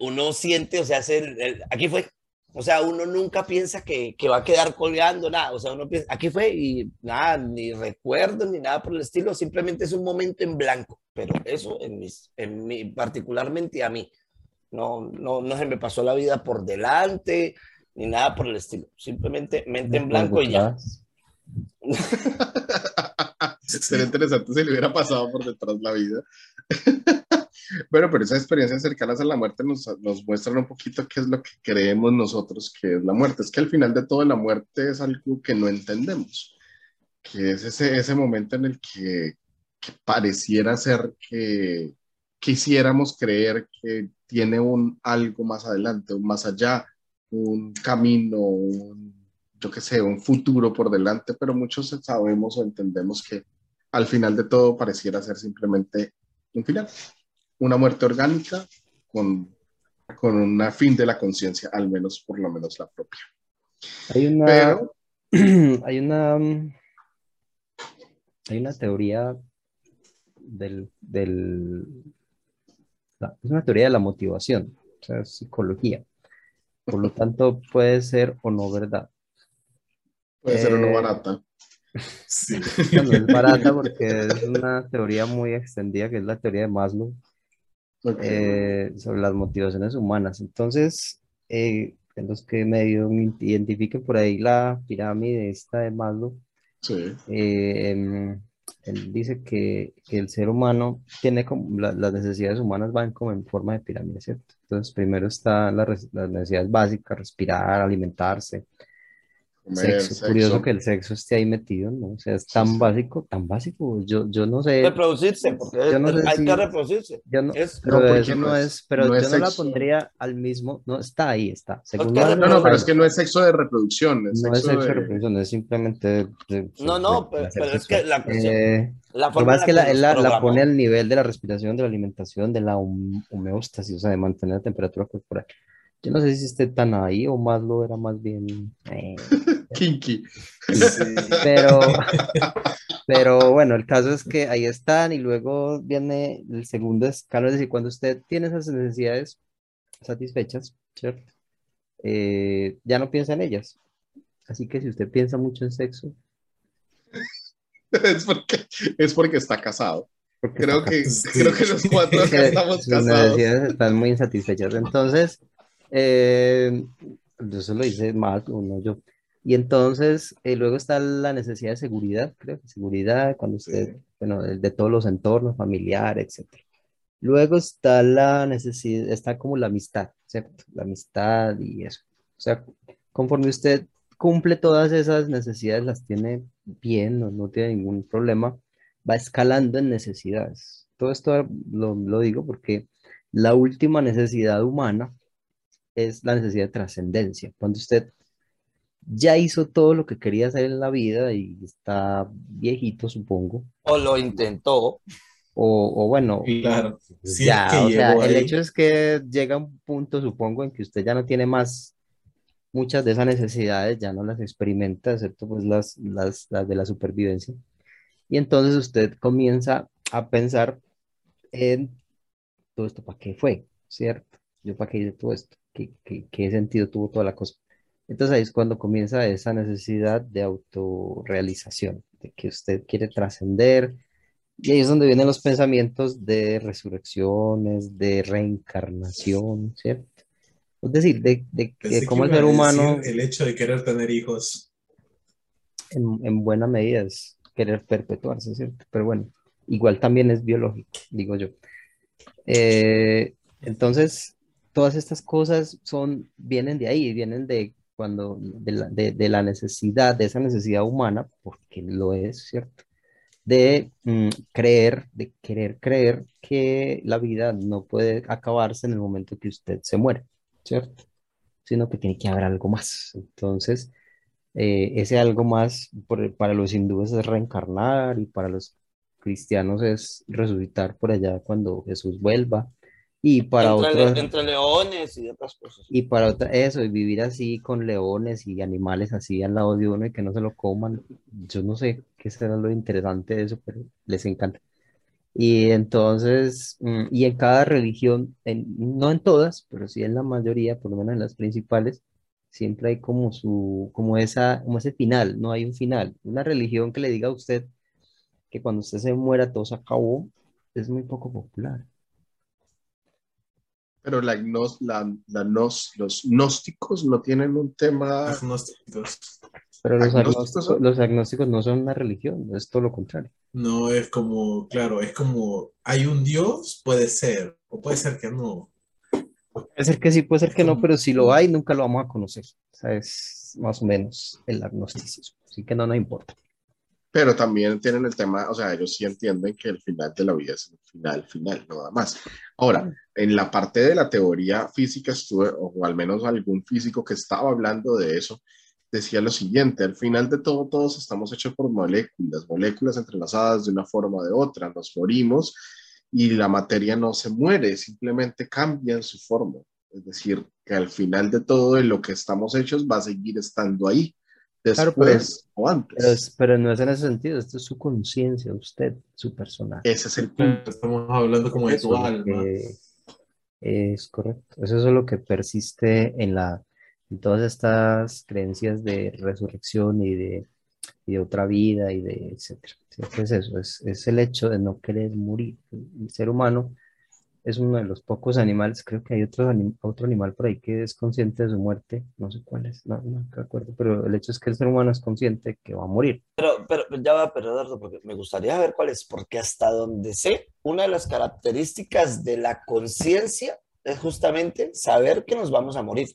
uno siente, o sea, hace aquí fue, o sea, uno nunca piensa que, que va a quedar colgando, nada, o sea, uno piensa, aquí fue y nada, ni recuerdo ni nada por el estilo, simplemente es un momento en blanco, pero eso en, mis, en mi, particularmente a mí, no, no, no se me pasó la vida por delante, ni nada por el estilo, simplemente mente en blanco y ya. <laughs> Sería interesante si le hubiera pasado por detrás la vida. <laughs> bueno, pero esas experiencias cercanas a la muerte nos, nos muestran un poquito qué es lo que creemos nosotros que es la muerte. Es que al final de todo la muerte es algo que no entendemos, que es ese, ese momento en el que, que pareciera ser que quisiéramos creer que tiene un algo más adelante, un más allá, un camino, un, yo qué sé, un futuro por delante, pero muchos sabemos o entendemos que al final de todo pareciera ser simplemente un final, una muerte orgánica con, con una fin de la conciencia, al menos por lo menos la propia. Hay una, Pero, <clears throat> hay una, hay una teoría del, del es una teoría de la motivación, o sea, psicología. Por lo tanto, puede ser o no verdad. Puede ser uno Eh, barata. Sí. <laughs> No, no es barata porque es una teoría muy extendida, que es la teoría de Maslow, Ok. eh, sobre las motivaciones humanas. Entonces, eh, en los que medio identifiquen por ahí la pirámide esta de Maslow, Sí. eh, em, él dice que, el ser humano tiene como la- las necesidades humanas van como en forma de pirámide, ¿cierto? Entonces, primero están las necesidades básicas, respirar, alimentarse, Comer, sexo. Curioso sexo. que el sexo esté ahí metido, ¿no? O sea, es tan sí. básico, tan básico. Yo, yo no sé, Reproducirse, porque Yo no sé hay si- que reproducirse. yo no, Es- pero porque eso no no es- pero no yo es no la sexo. pondría al mismo, no, está ahí, está. Según Maslow, No, no, pero ahí. es que no es sexo de reproducción, es No es sexo sexo de de... reproducción, es simplemente de- No, no, de pero, pero es que la cuestión, Eh, la forma es que la la, la, pone al nivel de la respiración, de la alimentación, de la hom- homeostasis, o sea, de mantener la temperatura corporal. Yo no sé si esté tan ahí o más lo era más bien. eh, Kinky. pero, <laughs> pero bueno, el caso es que ahí están y luego viene el segundo escalón, es decir, cuando usted tiene esas necesidades satisfechas, ¿cierto? Eh, ya no piensa en ellas. Así que si usted piensa mucho en sexo, es, porque, es porque está casado. porque Creo está que, Sí. <laughs> creo que los cuatro acá <laughs> estamos sus casados. necesidades están muy insatisfechas. Entonces, eh, eso lo dice más uno yo. Y entonces, eh, luego está la necesidad de seguridad, creo que seguridad, cuando usted, Sí. bueno, de, de todos los entornos, familiar, etcétera. Luego está la necesidad, está como la amistad, ¿cierto? La amistad y eso. O sea, conforme usted cumple todas esas necesidades, las tiene bien, no, no tiene ningún problema, va escalando en necesidades. Todo esto lo, lo digo porque la última necesidad humana es la necesidad de trascendencia. Cuando usted ya hizo todo lo que quería hacer en la vida y está viejito, supongo, O lo intentó. o, o bueno, Claro. Si ya, es que o sea, el hecho es que llega un punto, supongo, en que usted ya no tiene más muchas de esas necesidades, ya no las experimenta, excepto pues las, las, las de la supervivencia. Y entonces usted comienza a pensar en todo esto, ¿para qué fue? ¿Cierto? Yo para qué hice todo esto, ¿Qué, qué, qué sentido tuvo toda la cosa? Entonces ahí es cuando comienza esa necesidad de autorrealización, de que usted quiere trascender, y ahí es donde vienen los pensamientos de resurrecciones, de reencarnación, ¿cierto? Es decir, de, de que como el ser humano, el hecho de querer tener hijos. en, en buena medida, es querer perpetuarse, ¿cierto? Pero bueno, igual también es biológico, digo yo. Eh, entonces, todas estas cosas son, vienen de ahí, vienen de cuando, de la, de, de la necesidad, de esa necesidad humana, porque lo es, ¿cierto? De mm, creer, de querer creer que la vida no puede acabarse en el momento que usted se muere, ¿cierto? Sino que tiene que haber algo más. Entonces, eh, ese algo más por- para los hindúes es reencarnar y para los cristianos es resucitar por allá cuando Jesús vuelva. Y para entre, otros, entre leones y otras cosas. y para otra, eso, y vivir así con leones y animales así al lado de uno y que no se lo coman. Yo no sé qué será lo interesante de eso, pero les encanta. Y entonces, mm, y en cada religión, en- no en todas, pero sí en la mayoría, por lo menos en las principales, siempre hay como su, como esa, como ese final, no hay un final. Una religión que le diga a usted que cuando usted se muera todo se acabó, es muy poco popular. Pero la, gnos- la, la nos- los gnósticos no tienen un tema. Agnósticos. Pero los ¿Agnósticos agnósticos, son? los agnósticos no son una religión, es todo lo contrario. No es como, claro, es como, hay un Dios, puede ser, o puede ser que no. Puede ser que sí, puede ser que no, pero si lo hay, nunca lo vamos a conocer. O sea, es más o menos el agnosticismo. Así que no nos importa. Pero también tienen el tema, o sea, ellos sí entienden que el final de la vida es el final, final, nada más. Ahora, en la parte de la teoría física estuve, o al menos algún físico que estaba hablando de eso, decía lo siguiente, al final de todo, todos estamos hechos por moléculas, moléculas entrelazadas de una forma o de otra, nos morimos y la materia no se muere, simplemente cambia en su forma. Es decir, que al final de todo de lo que estamos hechos va a seguir estando ahí, después pero- o antes. Pero, no es en ese sentido, esto es su conciencia, usted, su personaje. Ese es el punto. Estamos hablando como de tu alma. es correcto. Eso es lo que persiste en la, en todas estas creencias de resurrección y de, y de otra vida y de etcétera. Siempre es eso, es, es el hecho de no querer morir. El ser humano es uno de los pocos animales, creo que hay otro, anim- otro animal por ahí que es consciente de su muerte, no sé cuál es, no, no me acuerdo, pero el hecho es que el ser humano es consciente que va a morir. Pero, pero ya va, pero Eduardo, porque me gustaría ver cuál es, porque hasta donde sé, una de las características de la conciencia es justamente saber que nos vamos a morir.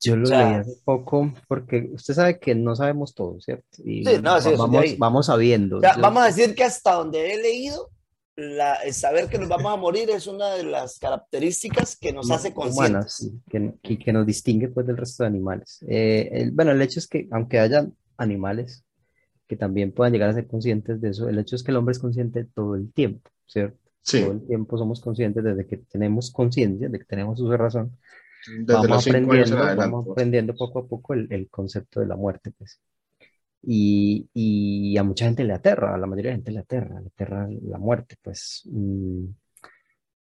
Yo lo O sea- leí hace poco porque usted sabe que no sabemos todo, ¿cierto? Y Sí, no, sí, vamos, vamos sabiendo. O sea, Yo- vamos a decir que hasta donde he leído, la, el saber que nos vamos a morir es una de las características que nos hace humanas, conscientes. sí, que, que, que nos distingue pues del resto de animales. Eh, el- bueno, el hecho es que aunque haya animales que también puedan llegar a ser conscientes de eso, el hecho es que el hombre es consciente todo el tiempo, ¿cierto? Sí, Todo el tiempo somos conscientes desde que tenemos conciencia, de que tenemos uso de razón, desde vamos los cinco años en aprendiendo, vamos aprendiendo poco a poco el, el concepto de la muerte, pues. Y, y a mucha gente le aterra, a la mayoría de gente le aterra, le aterra la muerte, pues. Mm,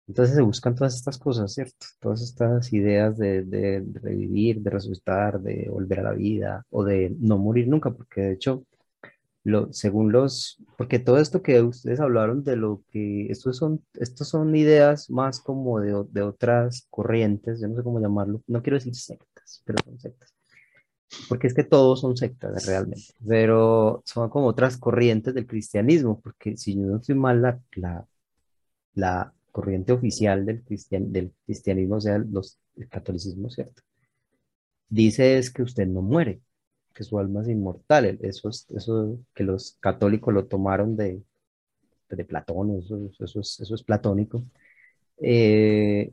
Entonces se buscan todas estas cosas, ¿cierto? Todas estas ideas de, de revivir, de resucitar, de volver a la vida o de no morir nunca, porque de hecho, lo, según los, porque todo esto que ustedes hablaron de lo que, estos son, estos son ideas más como de, de otras corrientes, yo no sé cómo llamarlo, no quiero decir sectas, pero son sectas. Porque es que todos son sectas realmente, pero son como otras corrientes del cristianismo, porque si yo no estoy mal, la, la, la corriente oficial del, cristian, del cristianismo, o sea, los, el catolicismo, ¿cierto? Dice es que usted no muere, que su alma es inmortal. el- Eso, es, eso que los católicos lo tomaron de, de Platón, eso, eso es, eso es platónico. Eh,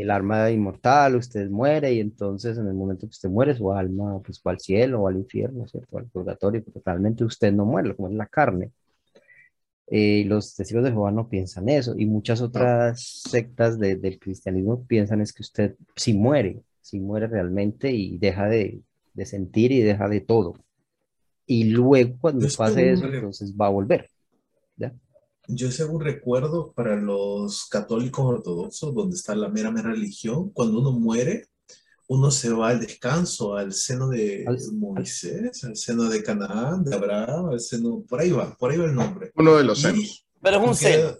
el alma inmortal, usted muere y entonces en el momento que usted muere, su alma pues va al cielo o al infierno, ¿cierto? Al purgatorio, porque realmente usted no muere, como es la carne. Eh, los testigos de Jehová no piensan eso y muchas otras sectas de- del cristianismo piensan es que usted si muere, si muere realmente y deja de, de sentir y deja de todo. Y luego cuando pase eso, entonces va a volver. ¿ya? Yo según recuerdo, para los católicos ortodoxos, donde está la mera, mera religión, cuando uno muere, uno se va al descanso, al seno de Al- Moisés, al seno de Canaán, de Abraham, al seno, por ahí va, por ahí va el nombre. Uno de los senos. Pero es un seno.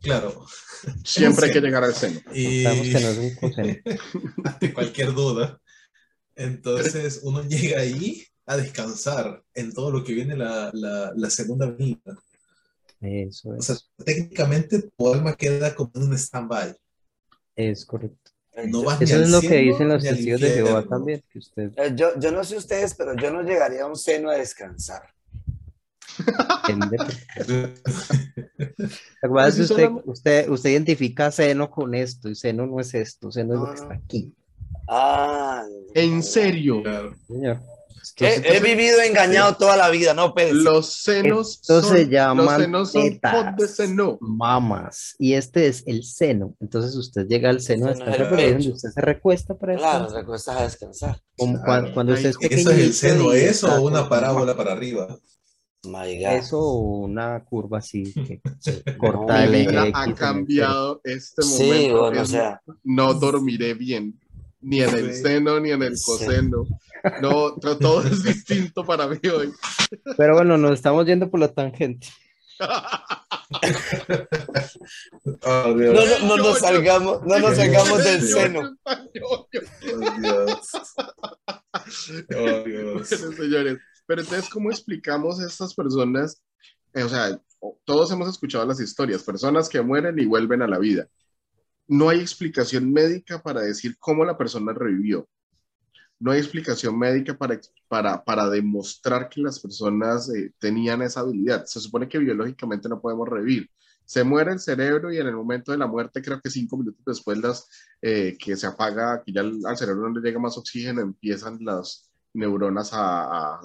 Claro, Siempre <laughs> hay que llegar al seno. y <laughs> ante cualquier duda. Entonces uno llega ahí a descansar en todo lo que viene la, la, la segunda vida. Eso O es, sea, técnicamente tu alma queda como en un stand-by. es correcto. No vas ni Eso es lo que dicen los testigos de Jehová también, que usted Eh, Yo, yo no sé ustedes, pero yo no llegaría a un seno a descansar. <laughs> Así usted, usted, usted identifica seno con esto, y seno no es esto, seno es lo que está no. aquí, Ah, En serio, Claro. señor. He, he vivido engañado toda la vida, no, Pérez. los senos Esto son, se llaman los senos son de seno. Mamas, y este es el seno. Entonces usted llega al seno a Seno pecho. usted se recuesta para Claro, descansar. te cuesta descansar. Como Claro. cuan- cuando, usted es Ay, ¿Eso es el seno, eso o una parábola para arriba? My God. Eso o una curva así que <laughs> No, corta el X ha cambiado este Sí, momento. bueno, o sea, no dormiré bien, ni en el Sí. seno ni en el Sí. No, to- todo es distinto para mí hoy. Pero bueno, nos estamos yendo por la tangente. Oh, no, Dios. no, no nos salgamos, no nos salgamos del seno. Oh, Dios. Oh, Dios. Bueno, señores, pero entonces, ¿cómo explicamos a estas personas? Eh, o sea, todos hemos escuchado las historias, personas que mueren y vuelven a la vida. No hay explicación médica para decir cómo la persona revivió. No hay explicación médica para, para, para demostrar que las personas eh, tenían esa habilidad. Se supone que biológicamente no podemos revivir. Se muere el cerebro y en el momento de la muerte, creo que cinco minutos después, las, eh, que se apaga, que ya al, cerebro no le llega más oxígeno, empiezan las neuronas a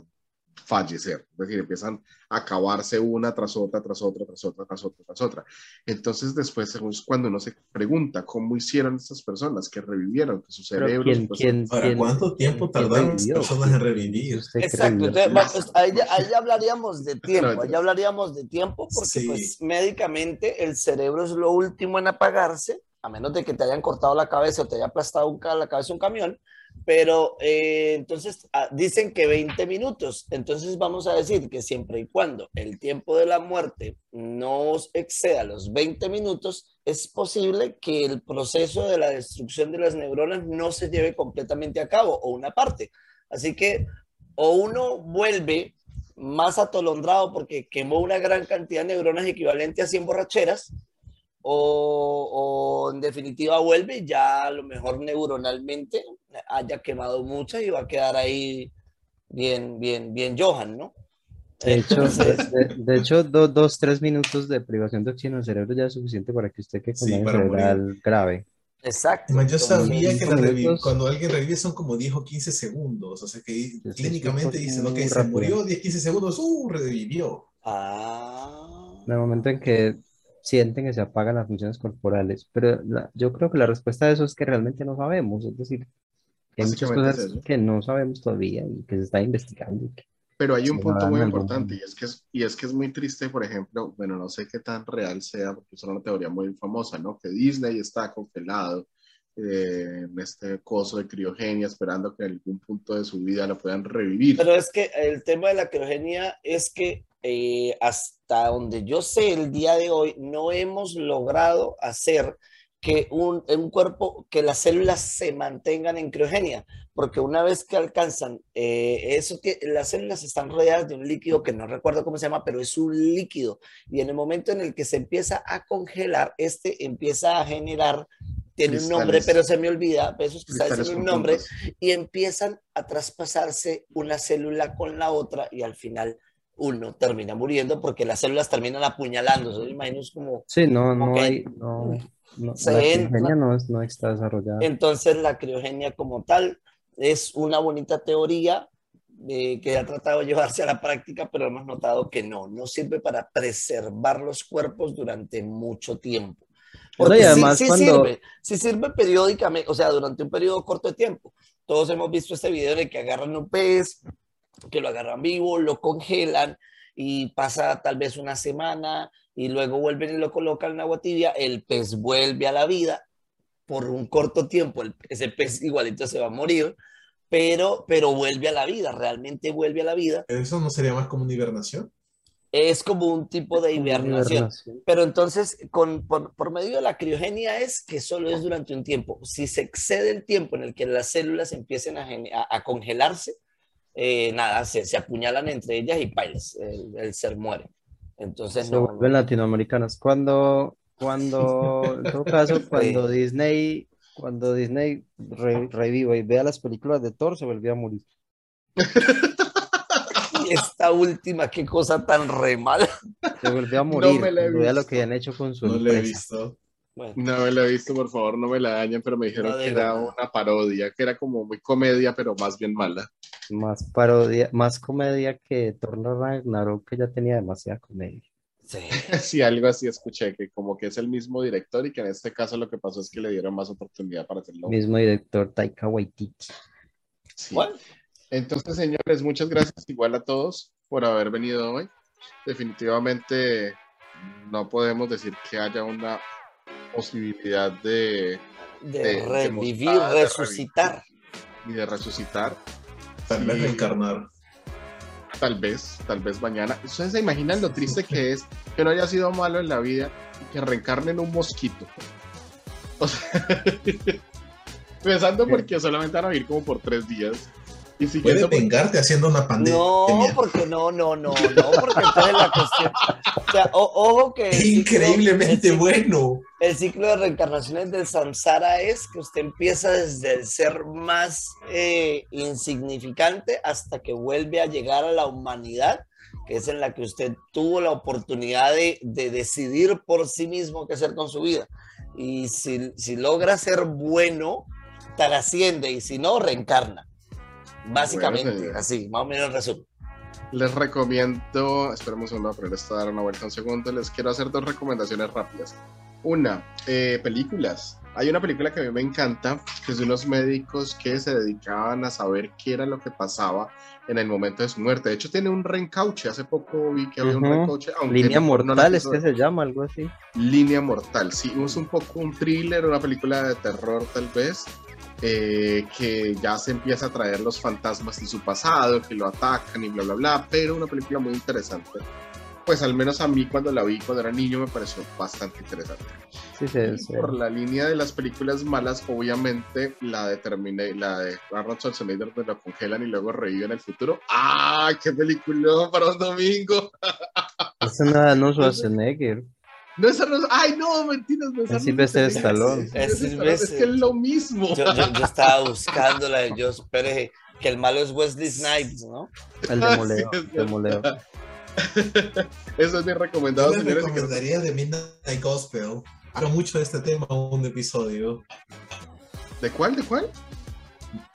fallecer, es decir, empiezan a acabarse una tras otra, tras otra, tras otra, tras otra, tras otra. Entonces después es cuando uno se pregunta cómo hicieron estas personas que revivieron, que su Pero cerebro... ¿quién, supuestamente- quién, Ahora, quién- ¿cuánto tiempo tardaron las personas en revivir? ¿Usted qué Exacto, entonces, pues, ahí, ya, ahí hablaríamos de <laughs> tiempo, ahí ya hablaríamos de tiempo porque Sí. pues médicamente el cerebro es lo último en apagarse, a menos de que te hayan cortado la cabeza o te haya aplastado un la cabeza un camión, pero eh, entonces ah, dicen que 20 minutos, entonces vamos a decir que siempre y cuando el tiempo de la muerte no exceda los 20 minutos, es posible que el proceso de la destrucción de las neuronas no se lleve completamente a cabo o una parte. Así que o uno vuelve más atolondrado porque quemó una gran cantidad de neuronas equivalente a 100 borracheras, o, o en definitiva vuelve y ya a lo mejor neuronalmente haya quemado muchas y va a quedar ahí bien, bien, bien Johan, ¿no? De hecho, de, de- de hecho do- dos, tres minutos de privación de oxígeno al cerebro ya es suficiente para que usted quede con Sí, cerebral grave. Exacto. Además, yo sabía que la cuando alguien revive son como 10 o 15 segundos. O sea que sí, clínicamente dicen, ok, se murió 10, 15 segundos, ¡uh! Revivió. Ah, En el momento en que sienten que se apagan las funciones corporales. Pero la- yo creo que la respuesta a eso es que realmente no sabemos. Es decir, hay muchas es cosas eso. que no sabemos todavía y que se está investigando. y que- Pero hay un punto muy importante y es, que es, y es que es muy triste, por ejemplo, bueno, no sé qué tan real sea, porque es una teoría muy famosa, ¿no? Que Disney está congelado eh, en este coso de criogenia, esperando que en algún punto de su vida lo puedan revivir. Pero es que el tema de la criogenia es que eh, hasta donde yo sé el día de hoy no hemos logrado hacer que un, un cuerpo, que las células se mantengan en criogenia, porque una vez que alcanzan, eh, eso que las células están rodeadas de un líquido que no recuerdo cómo se llama, pero es un líquido, y en el momento en el que se empieza a congelar, este empieza a generar, tiene un nombre, pero se me olvida, pero eso es que está Cristales un nombre, y empiezan a traspasarse una célula con la otra y al final uno termina muriendo porque las células terminan apuñalándose. Yo imagino es como... Sí, no, no Ok. hay, no, no, Se la criogenia no, es- no está desarrollada. Entonces la criogenia como tal es una bonita teoría eh, que ha tratado de llevarse a la práctica, pero hemos notado que no, no sirve para preservar los cuerpos durante mucho tiempo. Porque y sí- además sí, cuando- sirve, sí sirve periódicamente, o sea, durante un periodo corto de tiempo. Todos hemos visto este video el que agarran un pez, que lo agarran vivo, lo congelan y pasa tal vez una semana y luego vuelven y lo colocan en agua tibia, el pez vuelve a la vida por un corto tiempo, el- ese pez igualito se va a morir, pero, pero vuelve a la vida, realmente vuelve a la vida. ¿Eso no sería más como una hibernación? Es como un tipo de hibernación. Hibernación. Pero entonces, con, por, por medio de la criogenia es que solo es durante un tiempo. Si se excede el tiempo en el que las células empiecen a- a congelarse, eh, nada, se, se apuñalan entre ellas y pailas, el, el ser muere. Entonces, Se no, vuelven latinoamericanas. Cuando, cuando, en todo caso, <laughs> cuando Disney, cuando Disney re- reviva y vea las películas de Thor, se volvió a morir. <laughs> Y esta última, qué cosa tan re mala. Se volvió a morir. me la he vea lo visto. que han hecho con su No lo he empresa. visto. Bueno, No me la he visto, por favor, no me la dañen, pero me dijeron No que era nada. una parodia, que era como muy comedia, pero más bien mala. Más parodia, más comedia que Thor Ragnarok, que ya tenía demasiada comedia. sí. <laughs> Sí, algo así escuché, que como que es el mismo director y que en este caso lo que pasó es que le dieron más oportunidad para hacerlo. Mismo director Taika Waititi. Sí. Bueno, Entonces, señores, muchas gracias igual a todos por haber venido hoy. Definitivamente no podemos decir que haya una posibilidad de de de revivir, de resucitar. ni de resucitar. Tal vez Sí. reencarnar. Tal vez, tal vez mañana. ¿Ustedes se imaginan lo triste que es que no haya sido malo en la vida y que reencarnen un mosquito? O sea, <laughs> pensando porque solamente van a vivir como por tres días. Y Puedes por- vengarte haciendo una pandemia. No, porque no, no, no, no, porque entonces la cuestión. O sea, o- ojo que. ciclo- increíblemente el ciclo- bueno. El ciclo de reencarnaciones del samsara es que usted empieza desde el ser más eh, insignificante hasta que vuelve a llegar a la humanidad, que es en la que usted tuvo la oportunidad de, de decidir por sí mismo qué hacer con su vida. Y si, si logra ser bueno, trasciende y si no, reencarna. Básicamente, señor. así, más o menos el resumen. Les recomiendo, esperemos un pero esto dar una vuelta un segundo. Les quiero hacer dos recomendaciones rápidas. Una, eh, películas. Hay una película que a mí me encanta, que es de unos médicos que se dedicaban a saber qué era lo que pasaba en el momento de su muerte. De hecho, tiene un reencauche. Hace poco vi que había un reencauche. Línea no- no la Mortal es que se llama, algo así. Línea Mortal, sí, es un poco un thriller, una película de terror tal vez, eh, que ya se empieza a traer los fantasmas de su pasado, que lo atacan y bla, bla, bla, pero una película muy interesante. Pues al menos a mí cuando la vi cuando era niño me pareció bastante interesante. Sí, por la línea de las películas malas, obviamente la de Terminator, la de Arnold Schwarzenegger donde lo congelan y luego revive en el futuro. ¡Ah! ¡Qué película para un domingo! <laughs> Esa no era no Schwarzenegger. No es Arnold, ¡ay no! Mentiras, no es Es Arnold Schwarzenegger. Stallone. Es, Es que es lo mismo. Yo, yo- yo estaba buscando la de Josh Pérez, que el malo es Wesley Snipes, ¿no? El Ah, demoleo. sí, es el demoleo. <laughs> Eso es mi recomendado, Yo les señores. recomendaría de Midnight Gospel. Hablo mucho de este tema en un episodio. ¿De cuál? ¿De cuál?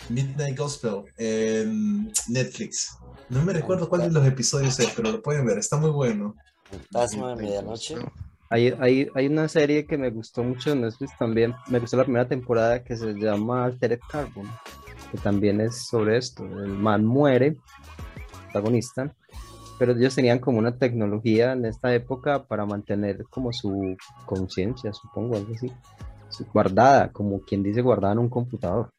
Midnight Gospel en Netflix. No me recuerdo cuál de los episodios es, pero lo pueden ver, está muy bueno. Fantasma de medianoche. Hay, hay, hay una serie que me gustó mucho en Netflix también. Me gustó la primera temporada que se llama Altered Carbon, que también es sobre esto. El man muere, protagonista, pero ellos tenían como una tecnología en esta época para mantener como su conciencia, supongo, algo así, guardada, como quien dice guardada en un computador.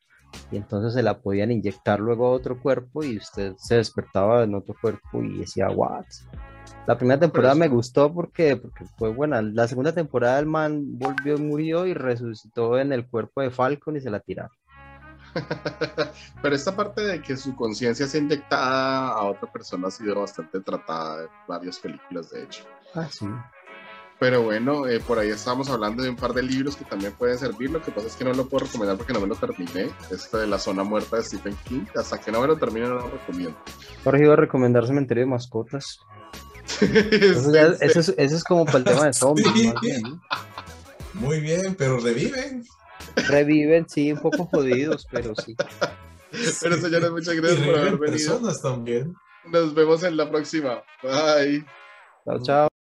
Y entonces se la podían inyectar luego a otro cuerpo y usted se despertaba en otro cuerpo y decía, what? La primera temporada me gustó porque, porque fue buena. La segunda temporada el man volvió, murió y resucitó en el cuerpo de Falcon y se la tiraron. <laughs> Pero esta parte de que su conciencia sea inyectada a otra persona ha sido bastante tratada en varias películas, de hecho. Ah, sí. Pero bueno, eh, por ahí estábamos hablando de un par de libros que también pueden servir. Lo que pasa es que no lo puedo recomendar porque no me lo terminé. Este de La Zona Muerta de Stephen King. Hasta que no me lo termine, no lo recomiendo. Ahora iba a recomendar Cementerio de Mascotas. Eso, ya- Sí, eso es, eso es como para el tema de <laughs> zombies. Sí. más bien, ¿no? Muy bien, pero reviven. Reviven, sí, un poco jodidos, pero sí. Pero señores, muchas Y gracias por haber venido. personas también. Nos vemos en la próxima. Bye. Chao, chao.